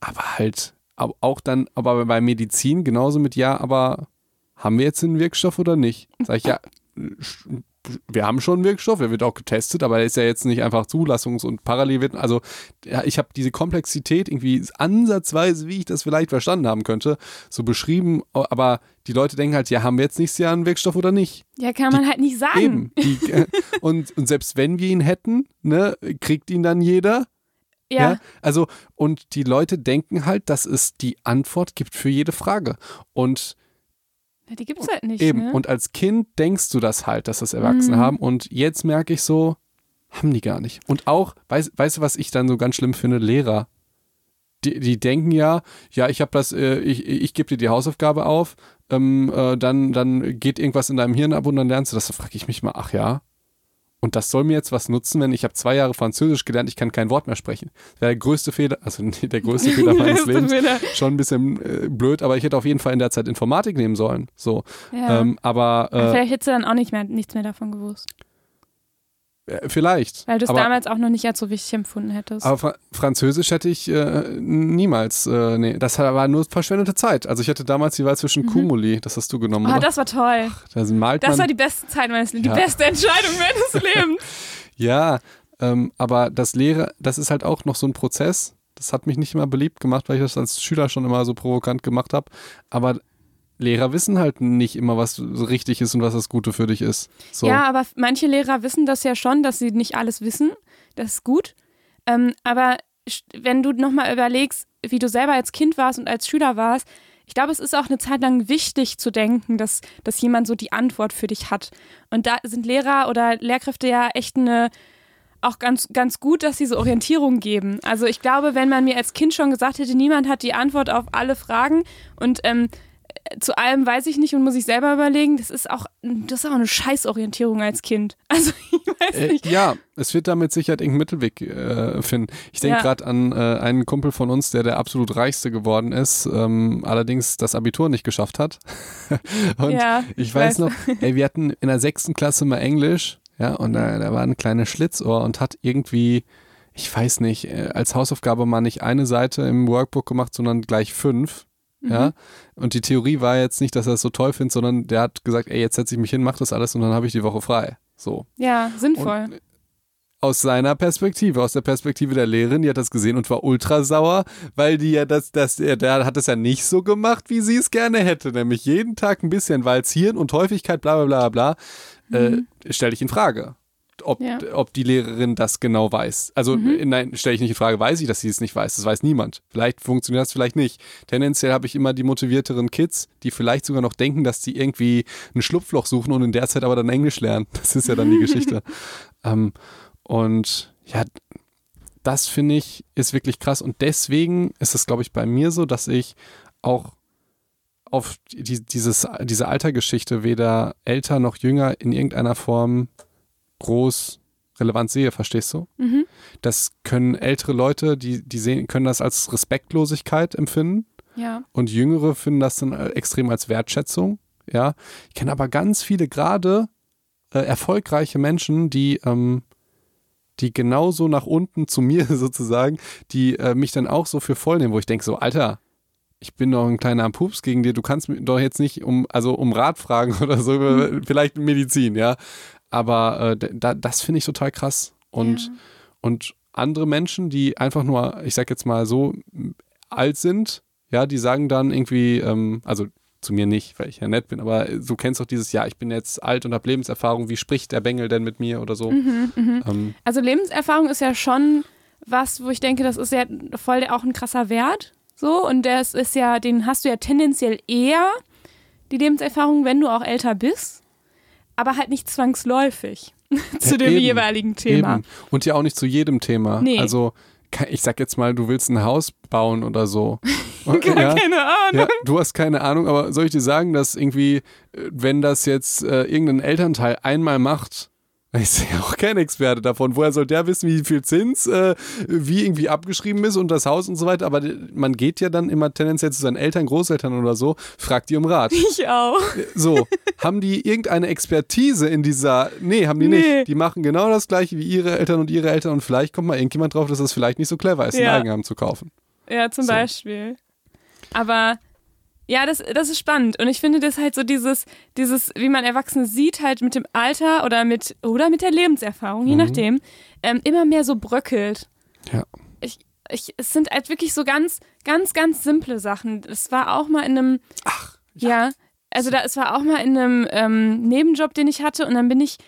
aber halt auch dann, aber bei Medizin genauso mit ja, aber haben wir jetzt einen Wirkstoff oder nicht? Sag ich ja, wir haben schon einen Wirkstoff, der wird auch getestet, aber der ist ja jetzt nicht einfach Zulassungs- und parallel wird, also ja, ich habe diese Komplexität irgendwie ansatzweise, wie ich das vielleicht verstanden haben könnte, so beschrieben, aber die Leute denken halt, ja, haben wir jetzt nächstes Jahr einen Wirkstoff oder nicht?
Ja, kann man
die,
halt nicht sagen.
Eben, die, und, und selbst wenn wir ihn hätten, ne, kriegt ihn dann jeder?
Ja.
ja. Also, und die Leute denken halt, dass es die Antwort gibt für jede Frage. Und
ja, die gibt es halt nicht.
Eben.
Ne?
Und als Kind denkst du das halt, dass das Erwachsene mhm. haben. Und jetzt merke ich so, haben die gar nicht. Und auch, weißt, weißt du, was ich dann so ganz schlimm finde? Lehrer. Die, die denken ja, ja, ich habe das, äh, ich, ich gebe dir die Hausaufgabe auf, ähm, äh, dann, dann geht irgendwas in deinem Hirn ab und dann lernst du das. Da frage ich mich mal, ach ja, und das soll mir jetzt was nutzen, wenn ich habe zwei Jahre Französisch gelernt, ich kann kein Wort mehr sprechen. Das wäre der größte Fehler, also der größte Fehler meines Lebens. Schon ein bisschen äh, blöd, aber ich hätte auf jeden Fall in der Zeit Informatik nehmen sollen. So. Ja. Ähm, aber
äh, vielleicht hättest du dann auch nicht mehr, nichts mehr davon gewusst.
Äh, vielleicht.
Weil du es damals auch noch nicht als so wichtig empfunden hättest.
Aber Fra Französisch hätte ich äh, niemals, äh, nee, das war nur verschwendete Zeit. Also ich hatte damals die Wahl zwischen mhm. Kumuli, das hast du genommen.
Oh,
oder?
das war toll. Ach,
das malt
das war die beste Zeit meines Lebens, ja. die beste Entscheidung meines Lebens.
ja, ähm, aber das Lehre, das ist halt auch noch so ein Prozess. Das hat mich nicht immer beliebt gemacht, weil ich das als Schüler schon immer so provokant gemacht habe. Aber Lehrer wissen halt nicht immer, was richtig ist und was das Gute für dich ist. So.
Ja, aber manche Lehrer wissen das ja schon, dass sie nicht alles wissen. Das ist gut. Ähm, aber wenn du nochmal überlegst, wie du selber als Kind warst und als Schüler warst, ich glaube, es ist auch eine Zeit lang wichtig zu denken, dass, dass jemand so die Antwort für dich hat. Und da sind Lehrer oder Lehrkräfte ja echt eine, auch ganz, ganz gut, dass sie so Orientierung geben. Also ich glaube, wenn man mir als Kind schon gesagt hätte, niemand hat die Antwort auf alle Fragen und ähm, zu allem weiß ich nicht und muss ich selber überlegen. Das ist auch, das ist auch eine Scheißorientierung als Kind. Also ich weiß äh, nicht.
Äh, ja, es wird damit sicher irgendeinen Mittelweg äh, finden. Ich denke ja. gerade an äh, einen Kumpel von uns, der der absolut reichste geworden ist, ähm, allerdings das Abitur nicht geschafft hat. und ja, ich, ich weiß, weiß noch, ey, wir hatten in der sechsten Klasse mal Englisch, ja, und da, da war ein kleines Schlitzohr und hat irgendwie ich weiß nicht, äh, als Hausaufgabe mal nicht eine Seite im Workbook gemacht, sondern gleich fünf. Mhm. Ja. Und die Theorie war jetzt nicht, dass er es so toll findet, sondern der hat gesagt, ey, jetzt setze ich mich hin, mach das alles und dann habe ich die Woche frei. So.
Ja, sinnvoll. Und
aus seiner Perspektive, aus der Perspektive der Lehrerin, die hat das gesehen und war ultra sauer, weil die ja das, das, der hat es ja nicht so gemacht, wie sie es gerne hätte, nämlich jeden Tag ein bisschen Walzieren und Häufigkeit, bla bla bla bla, äh, mhm. äh, stelle ich in Frage ob, ja. ob die Lehrerin das genau weiß. Also mhm. nein, stelle ich nicht in Frage, weiß ich, dass sie es nicht weiß. Das weiß niemand. Vielleicht funktioniert das, vielleicht nicht. Tendenziell habe ich immer die motivierteren Kids, die vielleicht sogar noch denken, dass sie irgendwie ein Schlupfloch suchen und in der Zeit aber dann Englisch lernen. Das ist ja dann die Geschichte. Ähm, und ja, das finde ich ist wirklich krass. Und deswegen ist es, glaube ich, bei mir so, dass ich auch auf die, dieses, diese Altergeschichte weder älter noch jünger in irgendeiner Form groß relevant sehe, verstehst du? Mhm. Das können ältere Leute, die, die sehen, können das als Respektlosigkeit empfinden.
Ja.
Und Jüngere finden das dann extrem als Wertschätzung. Ja. Ich kenne aber ganz viele gerade äh, erfolgreiche Menschen, die, ähm, die genauso nach unten zu mir sozusagen, die äh, mich dann auch so für voll nehmen, wo ich denke, so, Alter, ich bin doch ein kleiner Pups gegen dir, du kannst mich doch jetzt nicht um, also um Rat fragen oder so, mhm. vielleicht Medizin, ja. Aber äh, da, das finde ich total krass. Und, ja. und andere Menschen, die einfach nur, ich sag jetzt mal so, alt sind, ja, die sagen dann irgendwie, ähm, also zu mir nicht, weil ich ja nett bin, aber du kennst doch dieses, ja, ich bin jetzt alt und habe Lebenserfahrung, wie spricht der Bengel denn mit mir oder so? Mhm,
mh. ähm, also Lebenserfahrung ist ja schon was, wo ich denke, das ist ja voll auch ein krasser Wert. So, und das ist ja, den hast du ja tendenziell eher, die Lebenserfahrung, wenn du auch älter bist aber halt nicht zwangsläufig zu dem eben, jeweiligen Thema.
Eben. Und ja auch nicht zu jedem Thema. Nee. Also ich sag jetzt mal, du willst ein Haus bauen oder so.
Gar ja, keine Ahnung. Ja,
du hast keine Ahnung, aber soll ich dir sagen, dass irgendwie, äh, wenn das jetzt äh, irgendein Elternteil einmal macht, ich bin ja auch kein Experte davon. Woher soll der wissen, wie viel Zins, äh, wie irgendwie abgeschrieben ist und das Haus und so weiter? Aber man geht ja dann immer tendenziell zu seinen Eltern, Großeltern oder so, fragt die um Rat.
Ich auch.
So, haben die irgendeine Expertise in dieser. Nee, haben die nee. nicht. Die machen genau das gleiche wie ihre Eltern und ihre Eltern und vielleicht kommt mal irgendjemand drauf, dass das vielleicht nicht so clever ist, ja. ein Eigenheim zu kaufen.
Ja, zum so. Beispiel. Aber ja, das, das ist spannend. Und ich finde das halt so dieses, dieses, wie man Erwachsene sieht, halt mit dem Alter oder mit, oder mit der Lebenserfahrung, je
Mhm.
nachdem, ähm, immer mehr so bröckelt.
Ja.
Ich, ich, es sind halt wirklich so ganz, ganz, ganz simple Sachen. Es war auch mal in einem,
Ach,
ja, also da, es war auch mal in einem ähm, Nebenjob, den ich hatte und dann bin ich,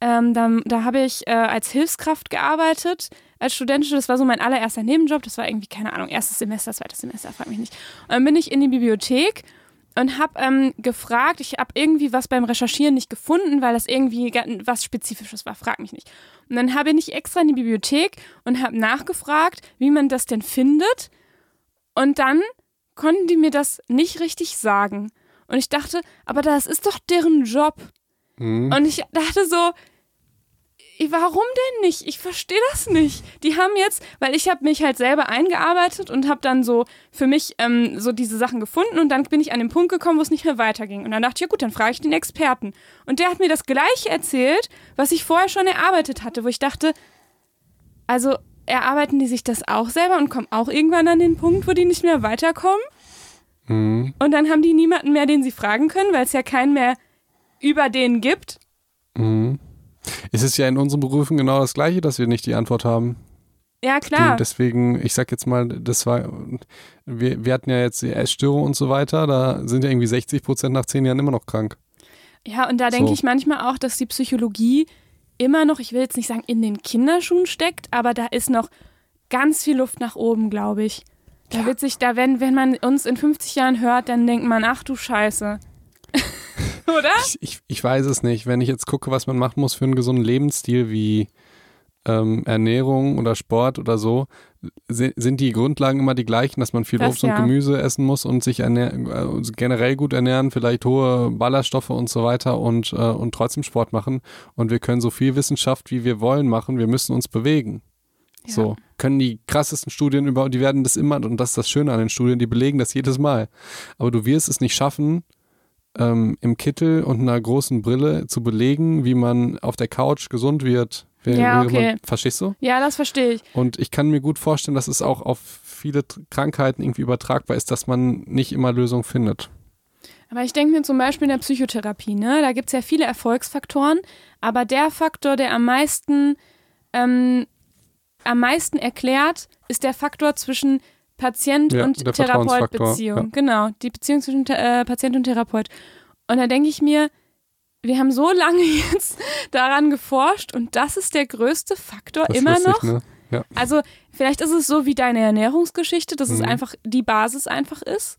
ähm, da, da habe ich äh, als Hilfskraft gearbeitet, als Studentin. Das war so mein allererster Nebenjob. Das war irgendwie, keine Ahnung, erstes Semester, zweites Semester, frag mich nicht. Und dann bin ich in die Bibliothek und habe ähm, gefragt, ich habe irgendwie was beim Recherchieren nicht gefunden, weil das irgendwie was Spezifisches war, frag mich nicht. Und dann habe ich extra in die Bibliothek und habe nachgefragt, wie man das denn findet. Und dann konnten die mir das nicht richtig sagen. Und ich dachte, aber das ist doch deren Job.
Mhm.
Und ich dachte so, warum denn nicht? Ich verstehe das nicht. Die haben jetzt, weil ich habe mich halt selber eingearbeitet und habe dann so für mich ähm, so diese Sachen gefunden und dann bin ich an den Punkt gekommen, wo es nicht mehr weiterging. Und dann dachte ich, ja gut, dann frage ich den Experten. Und der hat mir das gleiche erzählt, was ich vorher schon erarbeitet hatte, wo ich dachte, also erarbeiten die sich das auch selber und kommen auch irgendwann an den Punkt, wo die nicht mehr weiterkommen?
Mhm.
Und dann haben die niemanden mehr, den sie fragen können, weil es ja keinen mehr über den gibt.
Mhm. Es ist ja in unseren Berufen genau das Gleiche, dass wir nicht die Antwort haben.
Ja, klar.
Deswegen, ich sag jetzt mal, das war, wir, wir hatten ja jetzt die Essstörung und so weiter, da sind ja irgendwie 60 Prozent nach zehn Jahren immer noch krank.
Ja, und da denke
So.
ich manchmal auch, dass die Psychologie immer noch, ich will jetzt nicht sagen, in den Kinderschuhen steckt, aber da ist noch ganz viel Luft nach oben, glaube ich. Da wird sich, da wenn, wenn man uns in 50 Jahren hört, dann denkt man, ach du Scheiße. Oder?
Ich, ich, ich weiß es nicht. Wenn ich jetzt gucke, was man machen muss für einen gesunden Lebensstil wie ähm, Ernährung oder Sport oder so, si- sind die Grundlagen immer die gleichen, dass man viel
Das
Obst und
ja.
Gemüse essen muss und sich ernähr äh, generell gut ernähren, vielleicht hohe Ballaststoffe und so weiter und, äh, und trotzdem Sport machen. Und wir können so viel Wissenschaft, wie wir wollen, machen. Wir müssen uns bewegen.
Ja.
So, können die krassesten Studien über, die werden das immer, und das ist das Schöne an den Studien, die belegen das jedes Mal. Aber du wirst es nicht schaffen, ähm, im Kittel und einer großen Brille zu belegen, wie man auf der Couch gesund wird. Wie-
Ja, okay.
Man, verstehst du?
Ja, das verstehe ich.
Und ich kann mir gut vorstellen, dass es auch auf viele Krankheiten irgendwie übertragbar ist, dass man nicht immer Lösungen findet.
Aber ich denke mir zum Beispiel in der Psychotherapie, ne, da gibt es ja viele Erfolgsfaktoren, aber der Faktor, der am meisten, ähm, am meisten erklärt, ist der Faktor zwischen Patient
Ja,
und Therapeut-Beziehung.
ja.
Genau, die Beziehung zwischen äh, Patient und Therapeut. Und da denke ich mir, wir haben so lange jetzt daran geforscht und das ist der größte Faktor
Das
immer
wusste
noch.
Ne? ja.
Also vielleicht ist es so wie deine Ernährungsgeschichte, dass es
Mhm.
einfach die Basis einfach ist.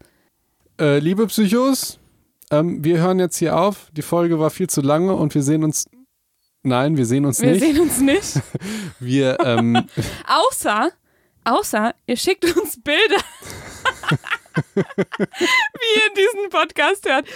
äh, liebe Psychos, ähm, wir hören jetzt hier auf. Die Folge war viel zu lange und wir sehen uns. Nein, wir sehen uns
Wir
nicht.
sehen uns nicht.
Wir, ähm,
Außer, außer ihr schickt uns Bilder, wie ihr diesen Podcast hört.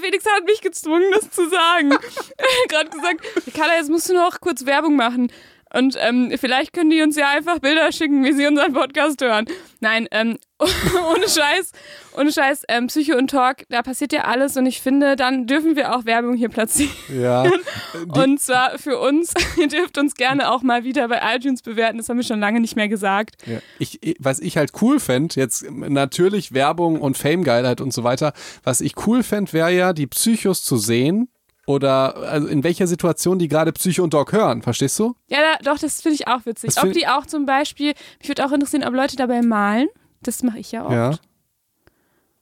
Felix hat mich gezwungen, das zu sagen. Er hat gerade gesagt, Carla, jetzt musst du noch kurz Werbung machen. Und ähm, vielleicht können die uns ja einfach Bilder schicken, wie sie unseren Podcast hören. Nein, ähm, ohne Scheiß, ohne Scheiß, ähm, Psycho und Talk, da passiert ja alles und ich finde, dann dürfen wir auch Werbung hier platzieren.
ja.
Und zwar für uns. Ihr dürft uns gerne auch mal wieder bei iTunes bewerten. Das haben wir schon lange nicht mehr gesagt.
Ja. Ich- was ich halt cool fände, jetzt natürlich Werbung und Fame-Geilheit und so weiter, was ich cool fände, wäre ja, die Psychos zu sehen oder also in welcher Situation die gerade Psycho und Dog hören, verstehst du?
Ja, da, doch, das finde ich auch witzig. Ob die auch zum Beispiel, mich würde auch interessieren, ob Leute dabei malen. Das mache ich ja oft.
Ja.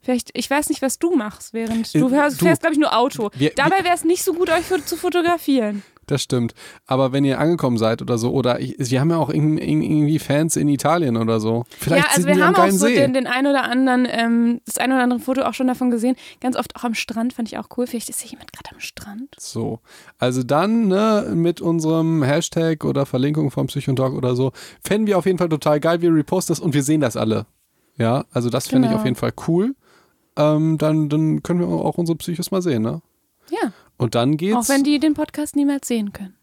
Vielleicht, ich weiß nicht, was du machst, während
Äh,
du hörst,
du-
fährst, glaube ich, nur Auto.
Wir-
Dabei wäre es nicht so gut, euch zu fotografieren.
Das stimmt. Aber wenn ihr angekommen seid oder so, oder ich, wir haben ja auch irg- irg- irgendwie Fans in Italien oder so. Vielleicht
ja, also wir haben auch so den, den ein oder anderen, ähm, das ein oder andere Foto auch schon davon gesehen. Ganz oft auch am Strand, fand ich auch cool. Vielleicht ist hier jemand gerade am Strand.
So, also dann ne, mit unserem Hashtag oder Verlinkung vom Psychontalk oder so, fänden wir auf jeden Fall total geil. Wir reposten das und wir sehen das alle. Ja, also das fände ich
Genau.
auf jeden Fall cool. Ähm, dann, dann können wir auch unsere Psychos mal sehen, ne?
Ja,
Und dann geht's
auch wenn die den Podcast niemals sehen können.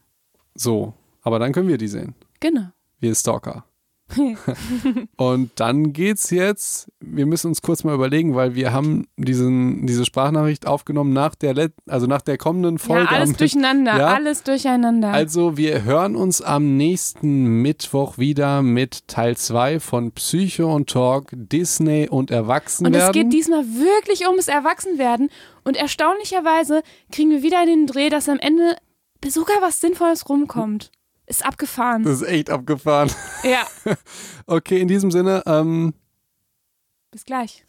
so. Aber dann können wir die sehen.
Genau.
Wir Stalker. Und dann geht's jetzt, wir müssen uns kurz mal überlegen, weil wir haben diesen, diese Sprachnachricht aufgenommen nach der, Let also nach der kommenden Folge.
Ja, alles durcheinander,
Ja?
alles durcheinander.
Also wir hören uns am nächsten Mittwoch wieder mit Teil 2 von Psycho und Talk, Disney und Erwachsenwerden.
Und es geht diesmal wirklich ums Erwachsenwerden. Und erstaunlicherweise kriegen wir wieder den Dreh, dass am Ende sogar was Sinnvolles rumkommt. Ist abgefahren.
das ist echt abgefahren.
Ja,
Okay, in diesem Sinne, ähm,
bis gleich.